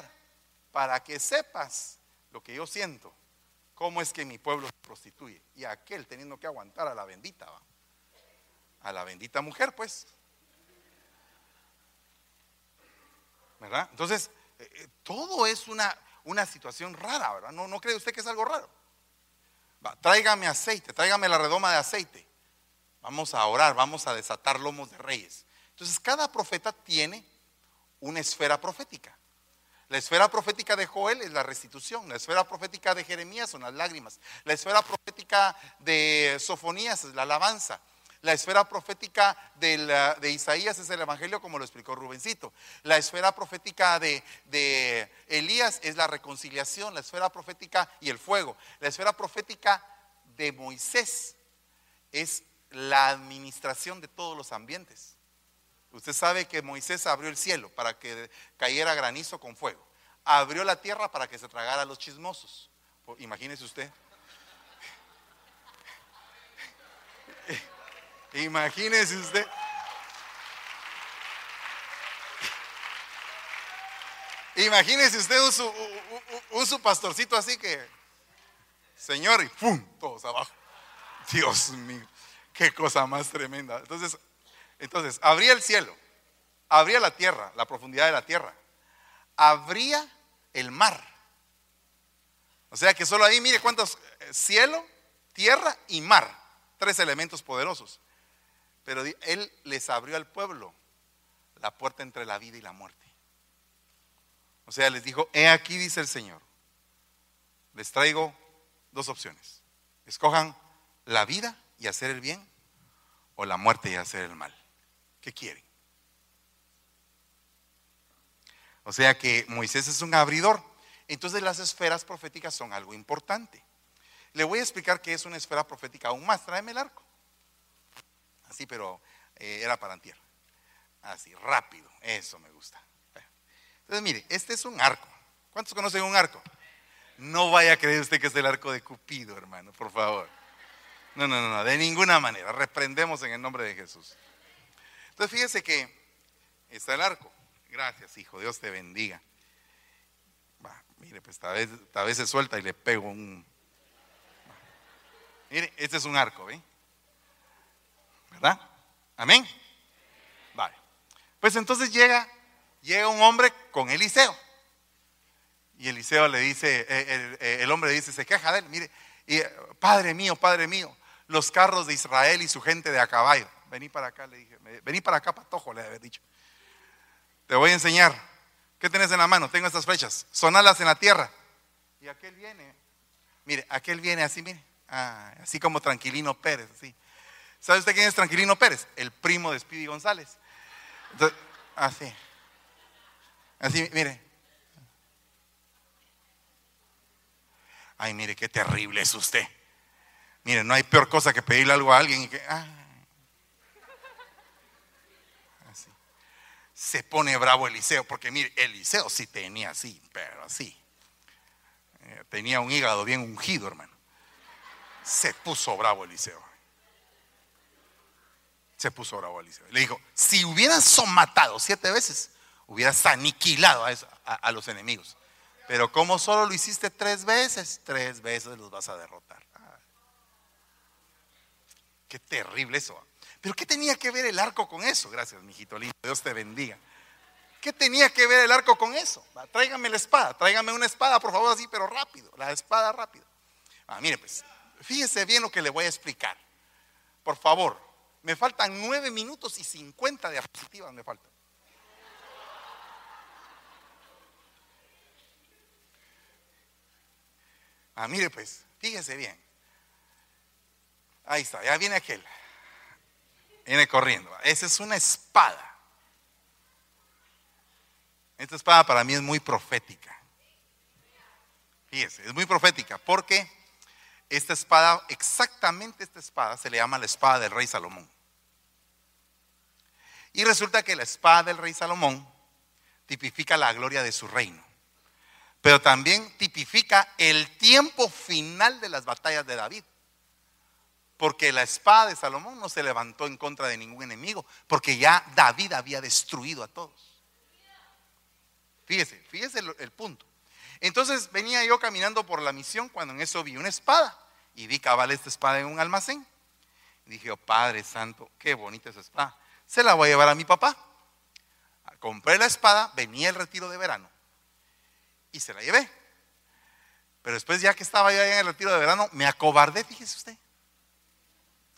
para que sepas lo que yo siento, cómo es que mi pueblo se prostituye. Y aquel teniendo que aguantar a la bendita, a la bendita mujer, pues. ¿Verdad? Entonces, eh, eh, todo es una, una situación rara, ¿verdad? ¿No, ¿No cree usted que es algo raro? Va, tráigame aceite, tráigame la redoma de aceite. Vamos a orar, vamos a desatar lomos de reyes. Entonces, cada profeta tiene una esfera profética. La esfera profética de Joel es la restitución, la esfera profética de Jeremías son las lágrimas, la esfera profética de Sofonías es la alabanza, la esfera profética de, Isaías es el Evangelio, como lo explicó Rubencito. La esfera profética de, Elías es la reconciliación, la esfera profética y el fuego. La esfera profética de Moisés es la administración de todos los ambientes. Usted sabe que Moisés abrió el cielo para que cayera granizo con fuego. Abrió la tierra para que se tragara a los chismosos. Imagínese usted. Imagínese usted. Imagínese usted un su, pastorcito así que, Señor, y ¡pum! Todos abajo. Dios mío, qué cosa más tremenda. Entonces, entonces, abría el cielo, abría la tierra, la profundidad de la tierra, abría el mar. O sea que solo ahí, mire cuántos, eh, cielo, tierra y mar, tres elementos poderosos. Pero Él les abrió al pueblo la puerta entre la vida y la muerte. O sea, les dijo, he aquí, dice el Señor, les traigo dos opciones. Escojan la vida y hacer el bien o la muerte y hacer el mal. ¿Qué quieren? O sea que Moisés es un abridor. Entonces las esferas proféticas son algo importante. Le voy a explicar qué es una esfera profética aún más. Tráeme el arco. Así, pero eh, era para tierra. Así, rápido. Eso me gusta. Entonces, mire, este es un arco. ¿Cuántos conocen un arco? No vaya a creer usted que es el arco de Cupido, hermano, por favor. No, no, no, no, de ninguna manera. Reprendemos en el nombre de Jesús. Entonces fíjese que está el arco. Gracias, hijo. Dios te bendiga. Mire, pues tal vez, tal vez se suelta y le pego un... Mire, este es un arco, ¿ve? ¿Verdad? Amén. Vale. Pues entonces llega, llega un hombre con Eliseo. Y Eliseo le dice, eh, eh, el, hombre le dice, se queja de él, mire, y, padre mío, padre mío, los carros de Israel y su gente de a caballo. Vení para acá, le dije, vení para acá, patojo, le había dicho. Te voy a enseñar. ¿Qué tenés en la mano? Tengo estas flechas. Sonalas en la tierra. Y aquel viene. Mire, aquel viene así, mire. Ah, así como Tranquilino Pérez, así. ¿Sabe usted quién es Tranquilino Pérez? El primo de Speedy González. así. Así, mire. Ay, mire, qué terrible es usted. Mire, no hay peor cosa que pedirle algo a alguien y que... Ah. Así. Se pone bravo Eliseo, porque mire, Eliseo sí tenía así, pero así. Eh, tenía un hígado bien ungido, hermano. Se puso bravo Eliseo. Se puso bravo Eliseo. Le dijo, si hubieras matado siete veces, hubieras aniquilado a los enemigos. Pero como solo lo hiciste tres veces, tres veces los vas a derrotar. Qué terrible eso. Pero ¿qué tenía que ver el arco con eso? Gracias, mijito lindo. Dios te bendiga. ¿Qué tenía que ver el arco con eso? Tráigame la espada, tráigame una espada, por favor, así, pero rápido. La espada rápido. Ah, mire, pues, fíjese bien lo que le voy a explicar. Por favor, me faltan nueve minutos y cincuenta diapositivas me faltan. Ah, mire pues, fíjese bien. Ahí está, ya viene aquel. Viene corriendo. Esa es una espada. Esta espada para mí es muy profética. Fíjese, es muy profética porque esta espada, exactamente esta espada, se le llama la espada del rey Salomón. Y resulta que la espada del rey Salomón tipifica la gloria de su reino pero también tipifica el tiempo final de las batallas de David. Porque la espada de Salomón no se levantó en contra de ningún enemigo, porque ya David había destruido a todos. Fíjese, fíjese el, punto. Entonces venía yo caminando por la misión cuando en eso vi una espada y vi cabal esta espada en un almacén. Dije, oh, Padre Santo, qué bonita esa espada. Se la voy a llevar a mi papá. Compré la espada, venía el retiro de verano y se la llevé. Pero después ya que estaba yo en el retiro de verano, me acobardé, fíjese usted.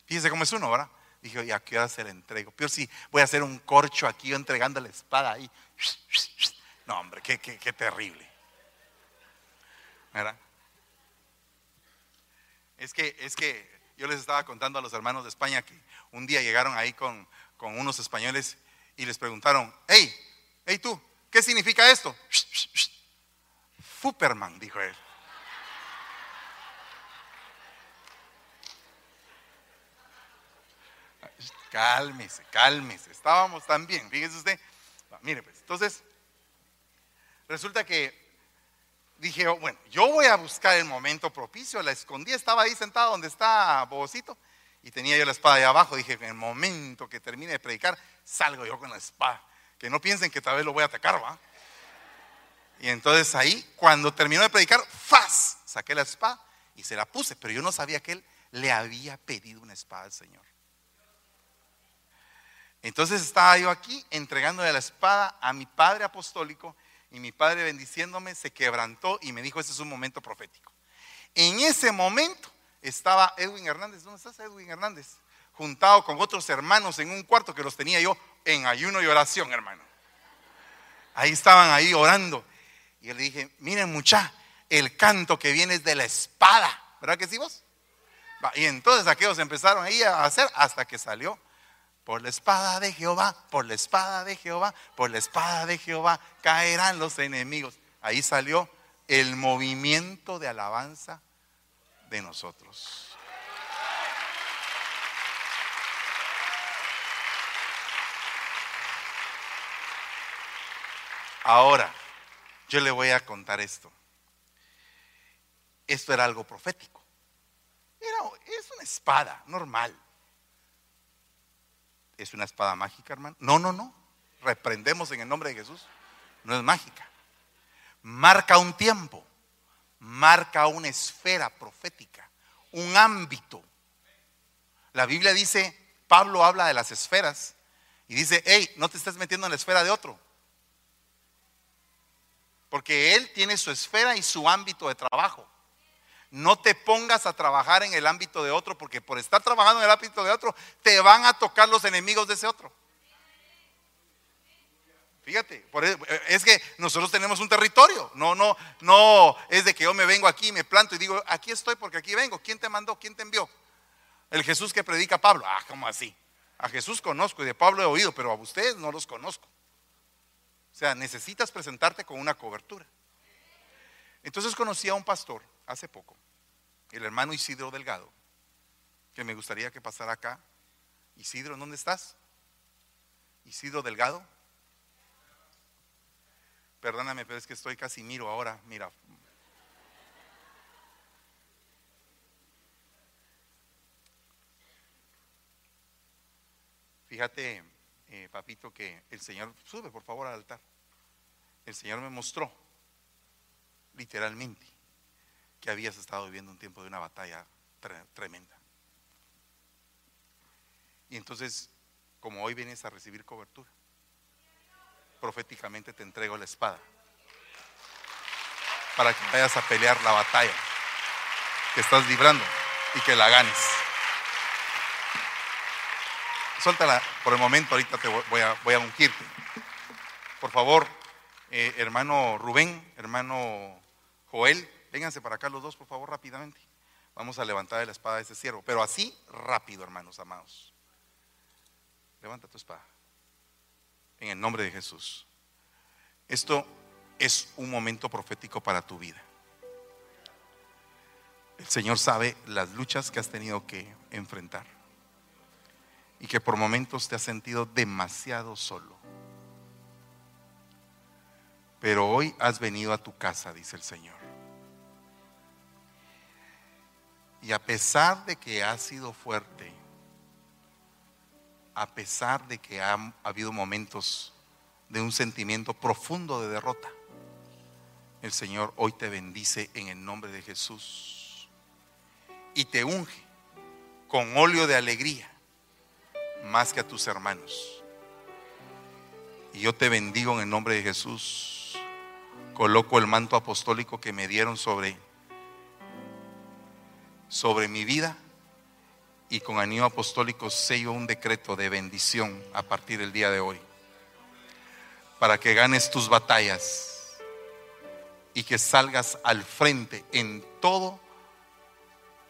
Fíjese cómo es uno, ¿verdad? Dije, ¿y a qué hora se la entrego? Pero si voy a hacer un corcho aquí yo entregando la espada ahí. No, hombre, qué, qué, terrible. ¿Verdad? Es que, es que yo les estaba contando a los hermanos de España que un día llegaron ahí con, con unos españoles y les preguntaron, hey, hey tú, ¿qué significa esto? Superman, dijo él. Cálmese, cálmese. Estábamos tan bien, fíjese usted. mire, pues, entonces, resulta que dije, oh, bueno, yo voy a buscar el momento propicio. La escondí, estaba ahí sentado donde está Bobocito y tenía yo la espada ahí abajo. Dije, en el momento que termine de predicar, salgo yo con la espada. Que no piensen que tal vez lo voy a atacar, ¿va? Y entonces ahí, cuando terminó de predicar, ¡faz! Saqué la espada y se la puse, pero yo no sabía que él le había pedido una espada al Señor. Entonces estaba yo aquí entregándole la espada a mi padre apostólico y mi padre bendiciéndome se quebrantó y me dijo, ese es un momento profético. En ese momento estaba Edwin Hernández, ¿dónde estás Edwin Hernández? Juntado con otros hermanos en un cuarto que los tenía yo en ayuno y oración, hermano. Ahí estaban ahí orando y le dije, miren mucha, el canto que viene es de la espada. ¿Verdad que sí vos? Y entonces aquellos empezaron ahí a hacer hasta que salió. Por la espada de Jehová, por la espada de Jehová, por la espada de Jehová caerán los enemigos. Ahí salió el movimiento de alabanza de nosotros. Ahora, yo le voy a contar esto. Esto era algo profético. es una espada normal. ¿Es una espada mágica, hermano? No, no, no. Reprendemos en el nombre de Jesús. No es mágica. marca un tiempo, marca una esfera profética, un ámbito. La Biblia dice, Pablo habla de las esferas y dice, hey, no te estés metiendo en la esfera de otro. Porque él tiene su esfera y su ámbito de trabajo. No te pongas a trabajar en el ámbito de otro, porque por estar trabajando en el ámbito de otro, te van a tocar los enemigos de ese otro. Fíjate, es que nosotros tenemos un territorio. No, no, no es de que yo me vengo aquí, me planto y digo, aquí estoy porque aquí vengo. ¿Quién te mandó? ¿Quién te envió? El Jesús que predica Pablo. Ah, ¿cómo así? A Jesús conozco y de Pablo he oído, pero a ustedes no los conozco. O sea, necesitas presentarte con una cobertura. Entonces conocí a un pastor hace poco, el hermano Isidro Delgado, que me gustaría que pasara acá. Isidro, ¿dónde estás? Isidro Delgado. Perdóname, pero es que estoy casi miro ahora. Mira. Fíjate, eh, papito, que el Señor, sube por favor al altar. El Señor me mostró, literalmente, que habías estado viviendo un tiempo de una batalla tremenda. Y entonces, como hoy vienes a recibir cobertura, proféticamente te entrego la espada para que vayas a pelear la batalla que estás librando y que la ganes. Suéltala por el momento, ahorita te voy a, voy a ungirte. Por favor, eh, hermano Rubén, hermano Joel, vénganse para acá los dos, por favor, rápidamente. Vamos a levantar la espada de ese siervo, pero así rápido, hermanos amados. Levanta tu espada. En el nombre de Jesús. Esto es un momento profético para tu vida. El Señor sabe las luchas que has tenido que enfrentar y que por momentos te has sentido demasiado solo. Pero hoy has venido a tu casa, dice el Señor. Y a pesar de que has sido fuerte, a pesar de que ha, habido momentos de un sentimiento profundo de derrota, el Señor hoy te bendice en el nombre de Jesús y te unge con óleo de alegría más que a tus hermanos. Y yo te bendigo en el nombre de Jesús. Coloco el manto apostólico que me dieron sobre sobre mi vida y con anillo apostólico sello un decreto de bendición a partir del día de hoy para que ganes tus batallas y que salgas al frente en todo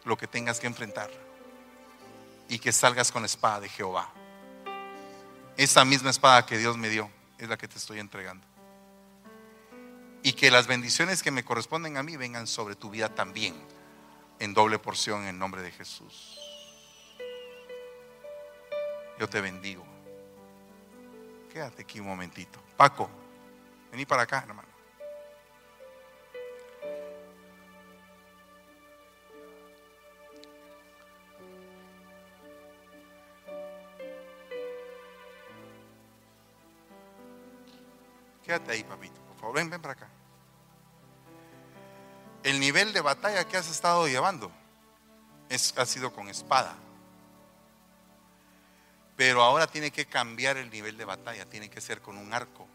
lo que tengas que enfrentar y que salgas con la espada de Jehová. Esa misma espada que Dios me dio es la que te estoy entregando. Y que las bendiciones que me corresponden a mí vengan sobre tu vida también, en doble porción en nombre de Jesús. Yo te bendigo. Quédate aquí un momentito. Paco, vení para acá, hermano. Quédate ahí, papito, por favor, ven, ven para acá. El nivel de batalla que has estado llevando es, ha sido con espada. Pero ahora tiene que cambiar el nivel de batalla, tiene que ser con un arco.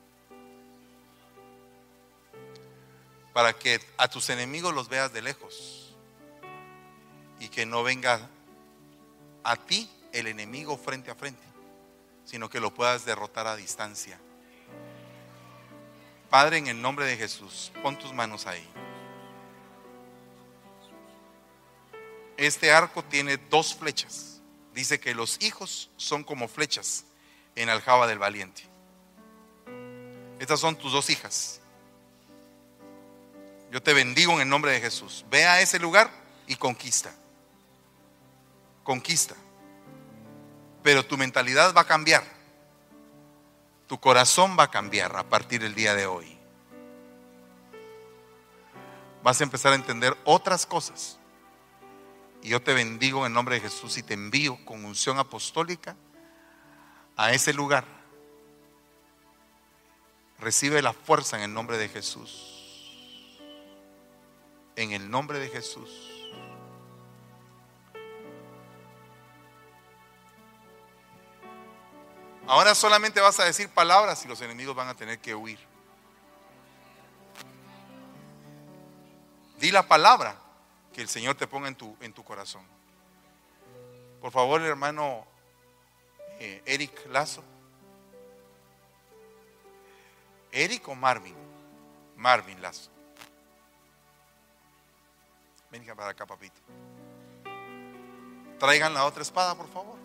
Para que a tus enemigos los veas de lejos y que no venga a ti el enemigo frente a frente, sino que lo puedas derrotar a distancia. Padre, en el nombre de Jesús, pon tus manos ahí. Este arco tiene dos flechas. Dice que los hijos son como flechas en aljaba del valiente. Estas son tus dos hijas. Yo te bendigo en el nombre de Jesús. Ve a ese lugar y conquista. Conquista. Pero tu mentalidad va a cambiar tu corazón va a cambiar a partir del día de hoy. Vas a empezar a entender otras cosas. Y yo te bendigo en el nombre de Jesús y te envío con unción apostólica a ese lugar. Recibe la fuerza en el nombre de Jesús. En el nombre de Jesús. Ahora solamente vas a decir palabras y los enemigos van a tener que huir. Di la palabra que el Señor te ponga en tu, en tu corazón. Por favor, hermano eh, Eric Lazo. Eric o Marvin. Marvin Lazo. Venga para acá, papito. Traigan la otra espada, por favor.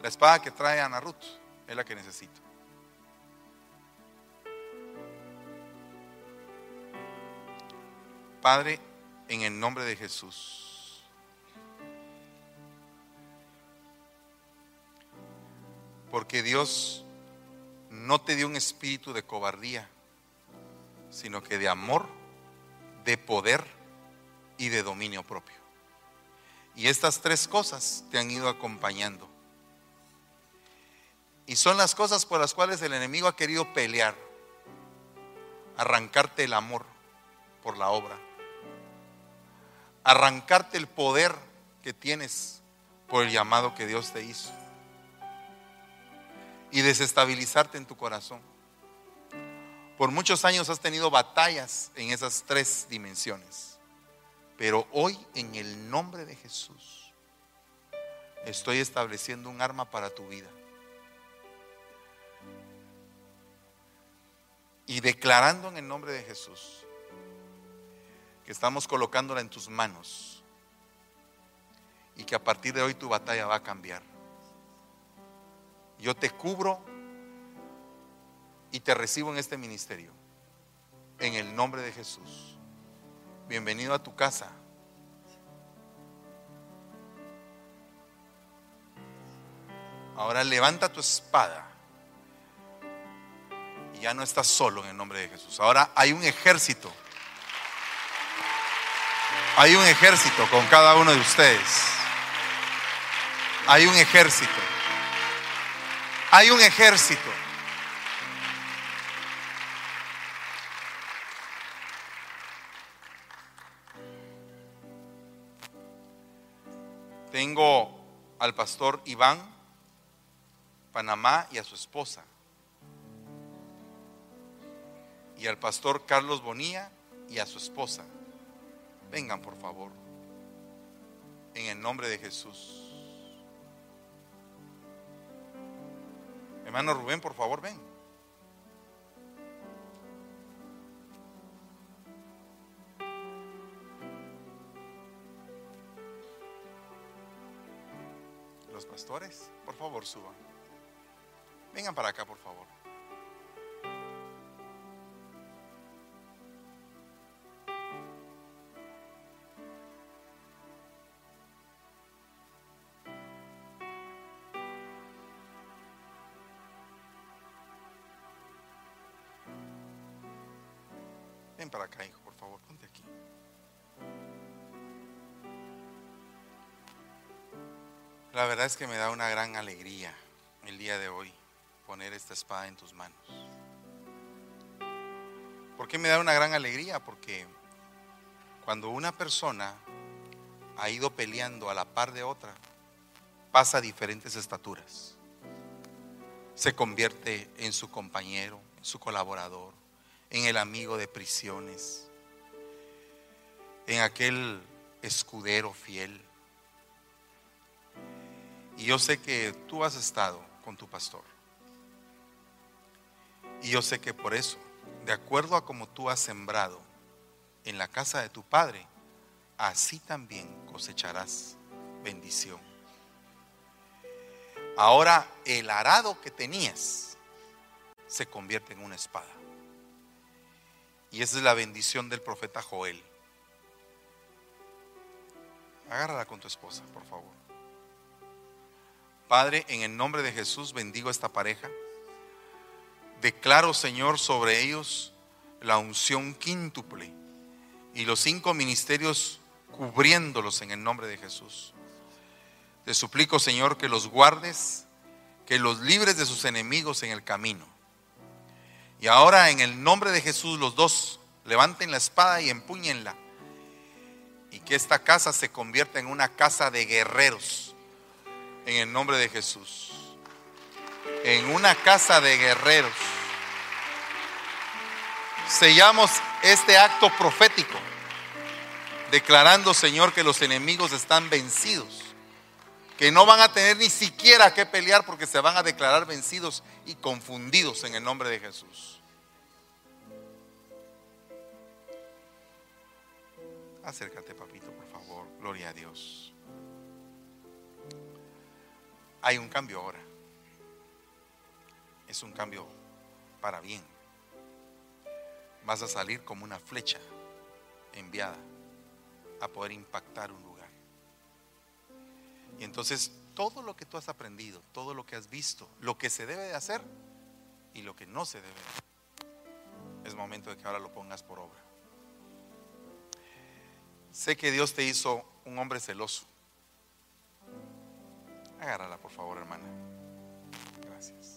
La espada que trae Ana Ruth es la que necesito. Padre, en el nombre de Jesús. Porque Dios no te dio un espíritu de cobardía, sino que de amor, de poder y de dominio propio. Y estas tres cosas te han ido acompañando. Y son las cosas por las cuales el enemigo ha querido pelear, arrancarte el amor por la obra, arrancarte el poder que tienes por el llamado que Dios te hizo y desestabilizarte en tu corazón. Por muchos años has tenido batallas en esas tres dimensiones, pero hoy en el nombre de Jesús estoy estableciendo un arma para tu vida. Y declarando en el nombre de Jesús que estamos colocándola en tus manos y que a partir de hoy tu batalla va a cambiar. Yo te cubro y te recibo en este ministerio. En el nombre de Jesús. Bienvenido a tu casa. Ahora levanta tu espada. Y ya no estás solo en el nombre de Jesús. Ahora hay un ejército. Hay un ejército con cada uno de ustedes. Hay un ejército. Hay un ejército. Tengo al pastor Iván, Panamá, y a su esposa. Y al pastor Carlos Bonilla y a su esposa. Vengan, por favor. En el nombre de Jesús. Hermano Rubén, por favor, ven. Los pastores, por favor, suban. Vengan para acá, por favor. Por favor, ponte aquí. La verdad es que me da una gran alegría el día de hoy poner esta espada en tus manos. ¿Por qué me da una gran alegría? Porque cuando una persona ha ido peleando a la par de otra, pasa diferentes estaturas. Se convierte en su compañero, su colaborador, en el amigo de prisiones, en aquel escudero fiel. Y yo sé que tú has estado con tu pastor. Y yo sé que por eso, de acuerdo a como tú has sembrado en la casa de tu padre, así también cosecharás bendición. Ahora el arado que tenías se convierte en una espada. Y esa es la bendición del profeta Joel. Agárrala con tu esposa, por favor. Padre, en el nombre de Jesús bendigo a esta pareja. Declaro, Señor, sobre ellos la unción quíntuple y los cinco ministerios cubriéndolos en el nombre de Jesús. Te suplico, Señor, que los guardes, que los libres de sus enemigos en el camino. Y ahora en el nombre de Jesús los dos Levanten la espada y empúñenla. Y que esta casa se convierta en una casa de guerreros. En el nombre de Jesús. En una casa de guerreros. Sellamos este acto profético. Declarando, Señor, que los enemigos están vencidos que no van a tener ni siquiera que pelear porque se van a declarar vencidos y confundidos en el nombre de Jesús. Acércate, papito, por favor. Gloria a Dios. Hay un cambio ahora. Es un cambio para bien. Vas a salir como una flecha enviada a poder impactar un lugar. Y entonces todo lo que tú has aprendido, todo lo que has visto, lo que se debe de hacer y lo que no se debe, es momento de que ahora lo pongas por obra. Sé que Dios te hizo un hombre celoso. Agárrala, por favor, hermana. Gracias.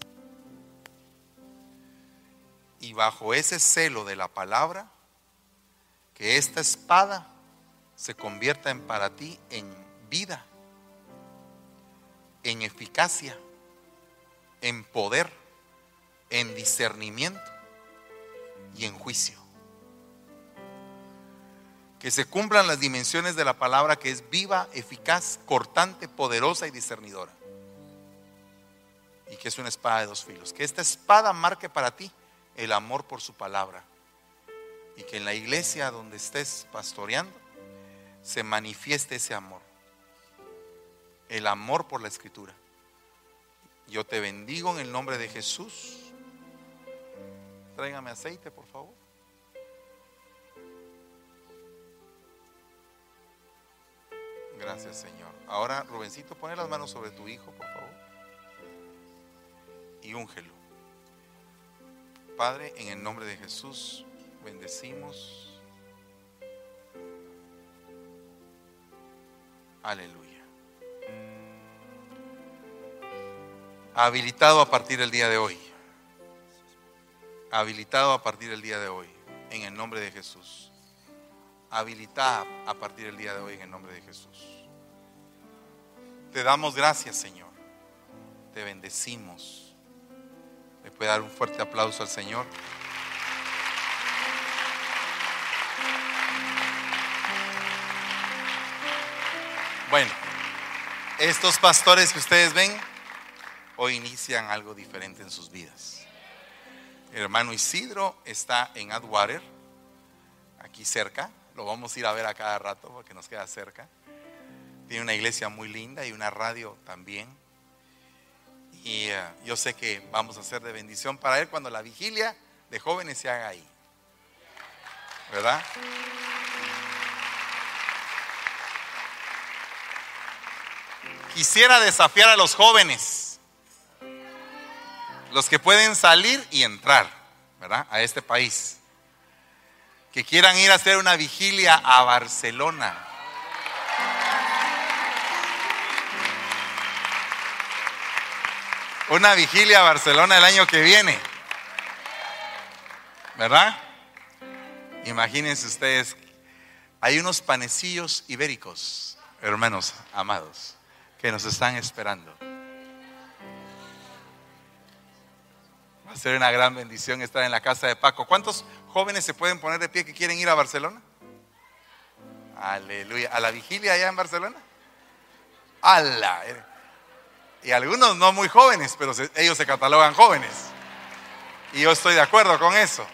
Y bajo ese celo de la palabra, que esta espada se convierta en para ti en vida en eficacia, en poder, en discernimiento y en juicio. Que se cumplan las dimensiones de la palabra que es viva, eficaz, cortante, poderosa y discernidora. Y que es una espada de dos filos. Que esta espada marque para ti el amor por su palabra. Y que en la iglesia donde estés pastoreando se manifieste ese amor el amor por la escritura. Yo te bendigo en el nombre de Jesús. Tráigame aceite, por favor. Gracias, Señor. Ahora, Rubencito, pone las manos sobre tu hijo, por favor. Y úngelo. Padre, en el nombre de Jesús, bendecimos. Aleluya. habilitado a partir del día de hoy. Habilitado a partir del día de hoy, en el nombre de Jesús. Habilitada a partir del día de hoy, en el nombre de Jesús. Te damos gracias, Señor. Te bendecimos. ¿Me puede dar un fuerte aplauso al Señor? Bueno, estos pastores que ustedes ven hoy inician algo diferente en sus vidas. El hermano Isidro está en Adwater, aquí cerca. Lo vamos a ir a ver a cada rato porque nos queda cerca. Tiene una iglesia muy linda y una radio también. Y eh, yo sé que vamos a hacer de bendición para él cuando la vigilia de jóvenes se haga ahí. ¿Verdad? Quisiera desafiar a los jóvenes los que pueden salir y entrar, ¿verdad? A este país. Que quieran ir a hacer una vigilia a Barcelona. Una vigilia a Barcelona el año que viene. ¿Verdad? Imagínense ustedes, hay unos panecillos ibéricos, hermanos amados, que nos están esperando. ser una gran bendición estar en la casa de Paco. ¿Cuántos jóvenes se pueden poner de pie que quieren ir a Barcelona? Aleluya. ¿A la vigilia allá en Barcelona? ¡Hala! Y algunos no muy jóvenes, pero ellos se catalogan jóvenes. Y yo estoy de acuerdo con eso.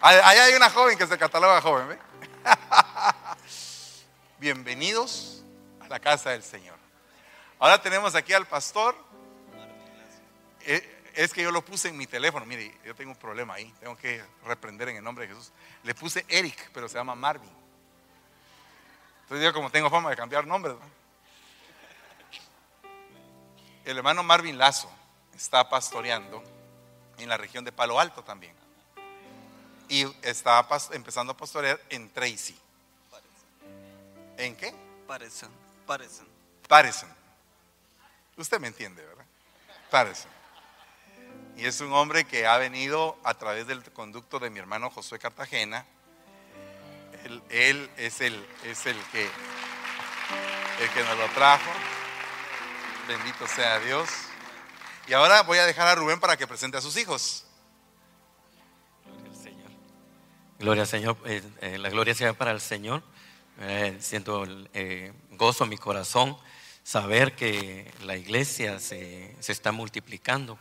Allá hay una joven que se cataloga joven. ¿ve? <laughs> Bienvenidos a la casa del Señor. Ahora tenemos aquí al pastor. Eh, es que yo lo puse en mi teléfono. Mire, yo tengo un problema ahí. Tengo que reprender en el nombre de Jesús. Le puse Eric, pero se llama Marvin. Entonces yo como tengo fama de cambiar nombres. El hermano Marvin Lazo está pastoreando en la región de Palo Alto también. Y está empezando a pastorear en Tracy. ¿En qué? Parecen. Parecen. Usted me entiende, ¿verdad? Parecen. Y es un hombre que ha venido a través del conducto de mi hermano Josué Cartagena Él, es, el, es el, que, el que nos lo trajo. Bendito sea Dios. Y ahora voy a dejar a Rubén para que presente a sus hijos. Gloria al Señor. Gloria al Señor. eh, eh, la gloria sea para el Señor. Eh, siento gozo en mi corazón saber que la iglesia se, se está multiplicando,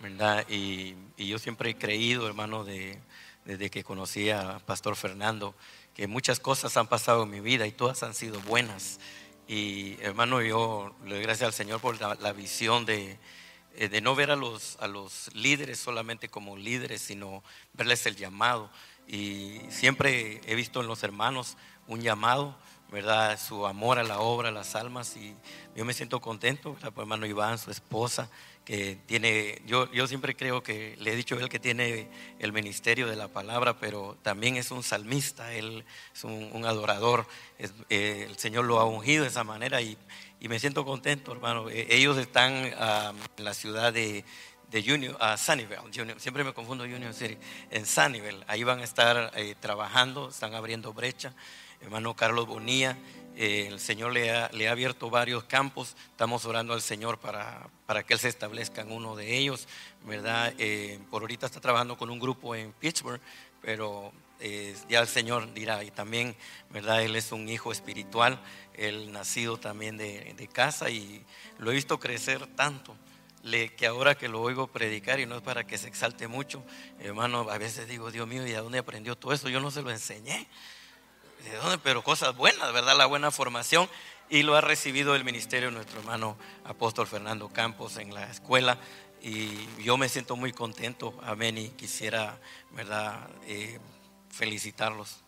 ¿verdad? Y, y yo siempre he creído, hermano, de, desde que conocí a Pastor Fernando, que muchas cosas han pasado en mi vida y todas han sido buenas. Y hermano, yo le doy gracias al Señor por la, la visión de, eh, de no ver a los, a los líderes solamente como líderes, sino verles el llamado. Y siempre he visto en los hermanos un llamado, ¿verdad? Su amor a la obra, a las almas. Y yo me siento contento, ¿verdad? Por hermano Iván, su esposa, que tiene, yo, yo siempre creo que le he dicho a él que tiene el ministerio de la palabra, pero también es un salmista, él es un, un adorador. Es- eh, el Señor lo ha ungido de esa manera y, y me siento contento, hermano. Eh, ellos están ah, en la ciudad de, de Union, ah, Sunnyvale, Union- siempre me confundo Union City, en Sunnyvale. Ahí van a estar eh, trabajando, están abriendo brecha. Hermano Carlos Bonilla, eh, el Señor le ha, abierto varios campos. Estamos orando al Señor para, para que Él se establezca en uno de ellos, ¿verdad? Eh, por ahorita está trabajando con un grupo en Pittsburgh, pero eh, ya el Señor dirá, y también, ¿verdad? Él es un hijo espiritual, él nacido también de, casa y lo he visto crecer tanto. Que ahora que lo oigo predicar y no es para que se exalte mucho, hermano, a veces digo, Dios mío, ¿y de dónde aprendió todo eso? Yo no se lo enseñé. Pero cosas buenas, ¿verdad? La buena formación. Y lo ha recibido el ministerio nuestro hermano apóstol Fernando Campos en la escuela. Y yo me siento muy contento, amén, y quisiera, ¿verdad?, Eh, felicitarlos,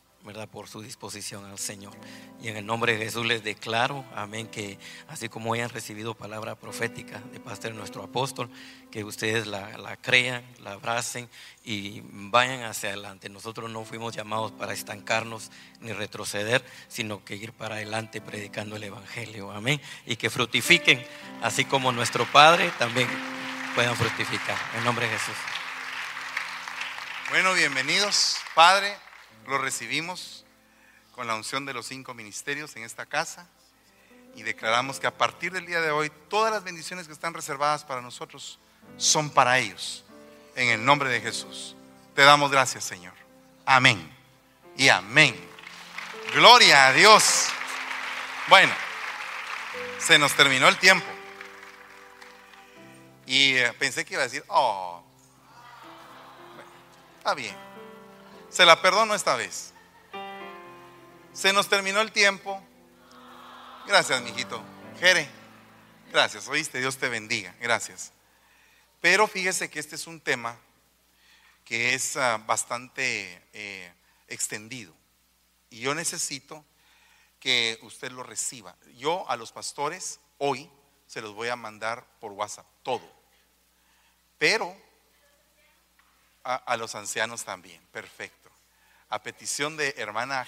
por su disposición al Señor. Y en el nombre de Jesús les declaro, amén, que así como hayan recibido palabra profética de parte de nuestro apóstol, que ustedes la, la crean, la abracen y vayan hacia adelante. Nosotros no fuimos llamados para estancarnos ni retroceder, sino que ir para adelante predicando el Evangelio, amén, y que fructifiquen, así como nuestro Padre también puedan fructificar. En nombre de Jesús. Bueno, bienvenidos, Padre. Lo recibimos con la unción de los cinco ministerios en esta casa y declaramos que a partir del día de hoy todas las bendiciones que están reservadas para nosotros son para ellos. En el nombre de Jesús. Te damos gracias, Señor. Amén. Y amén. Gloria a Dios. Bueno, se nos terminó el tiempo. Y eh, pensé que iba a decir, oh, Está bien. Se la perdono esta vez. Se nos terminó el tiempo. Gracias, mijito. Jere. Gracias. Oíste, Dios te bendiga. Gracias. Pero fíjese que este es un tema que es ah, bastante eh, extendido. Y yo necesito que usted lo reciba. Yo a los pastores hoy se los voy a mandar por WhatsApp, todo. Pero a, los ancianos también, perfecto. A petición de hermana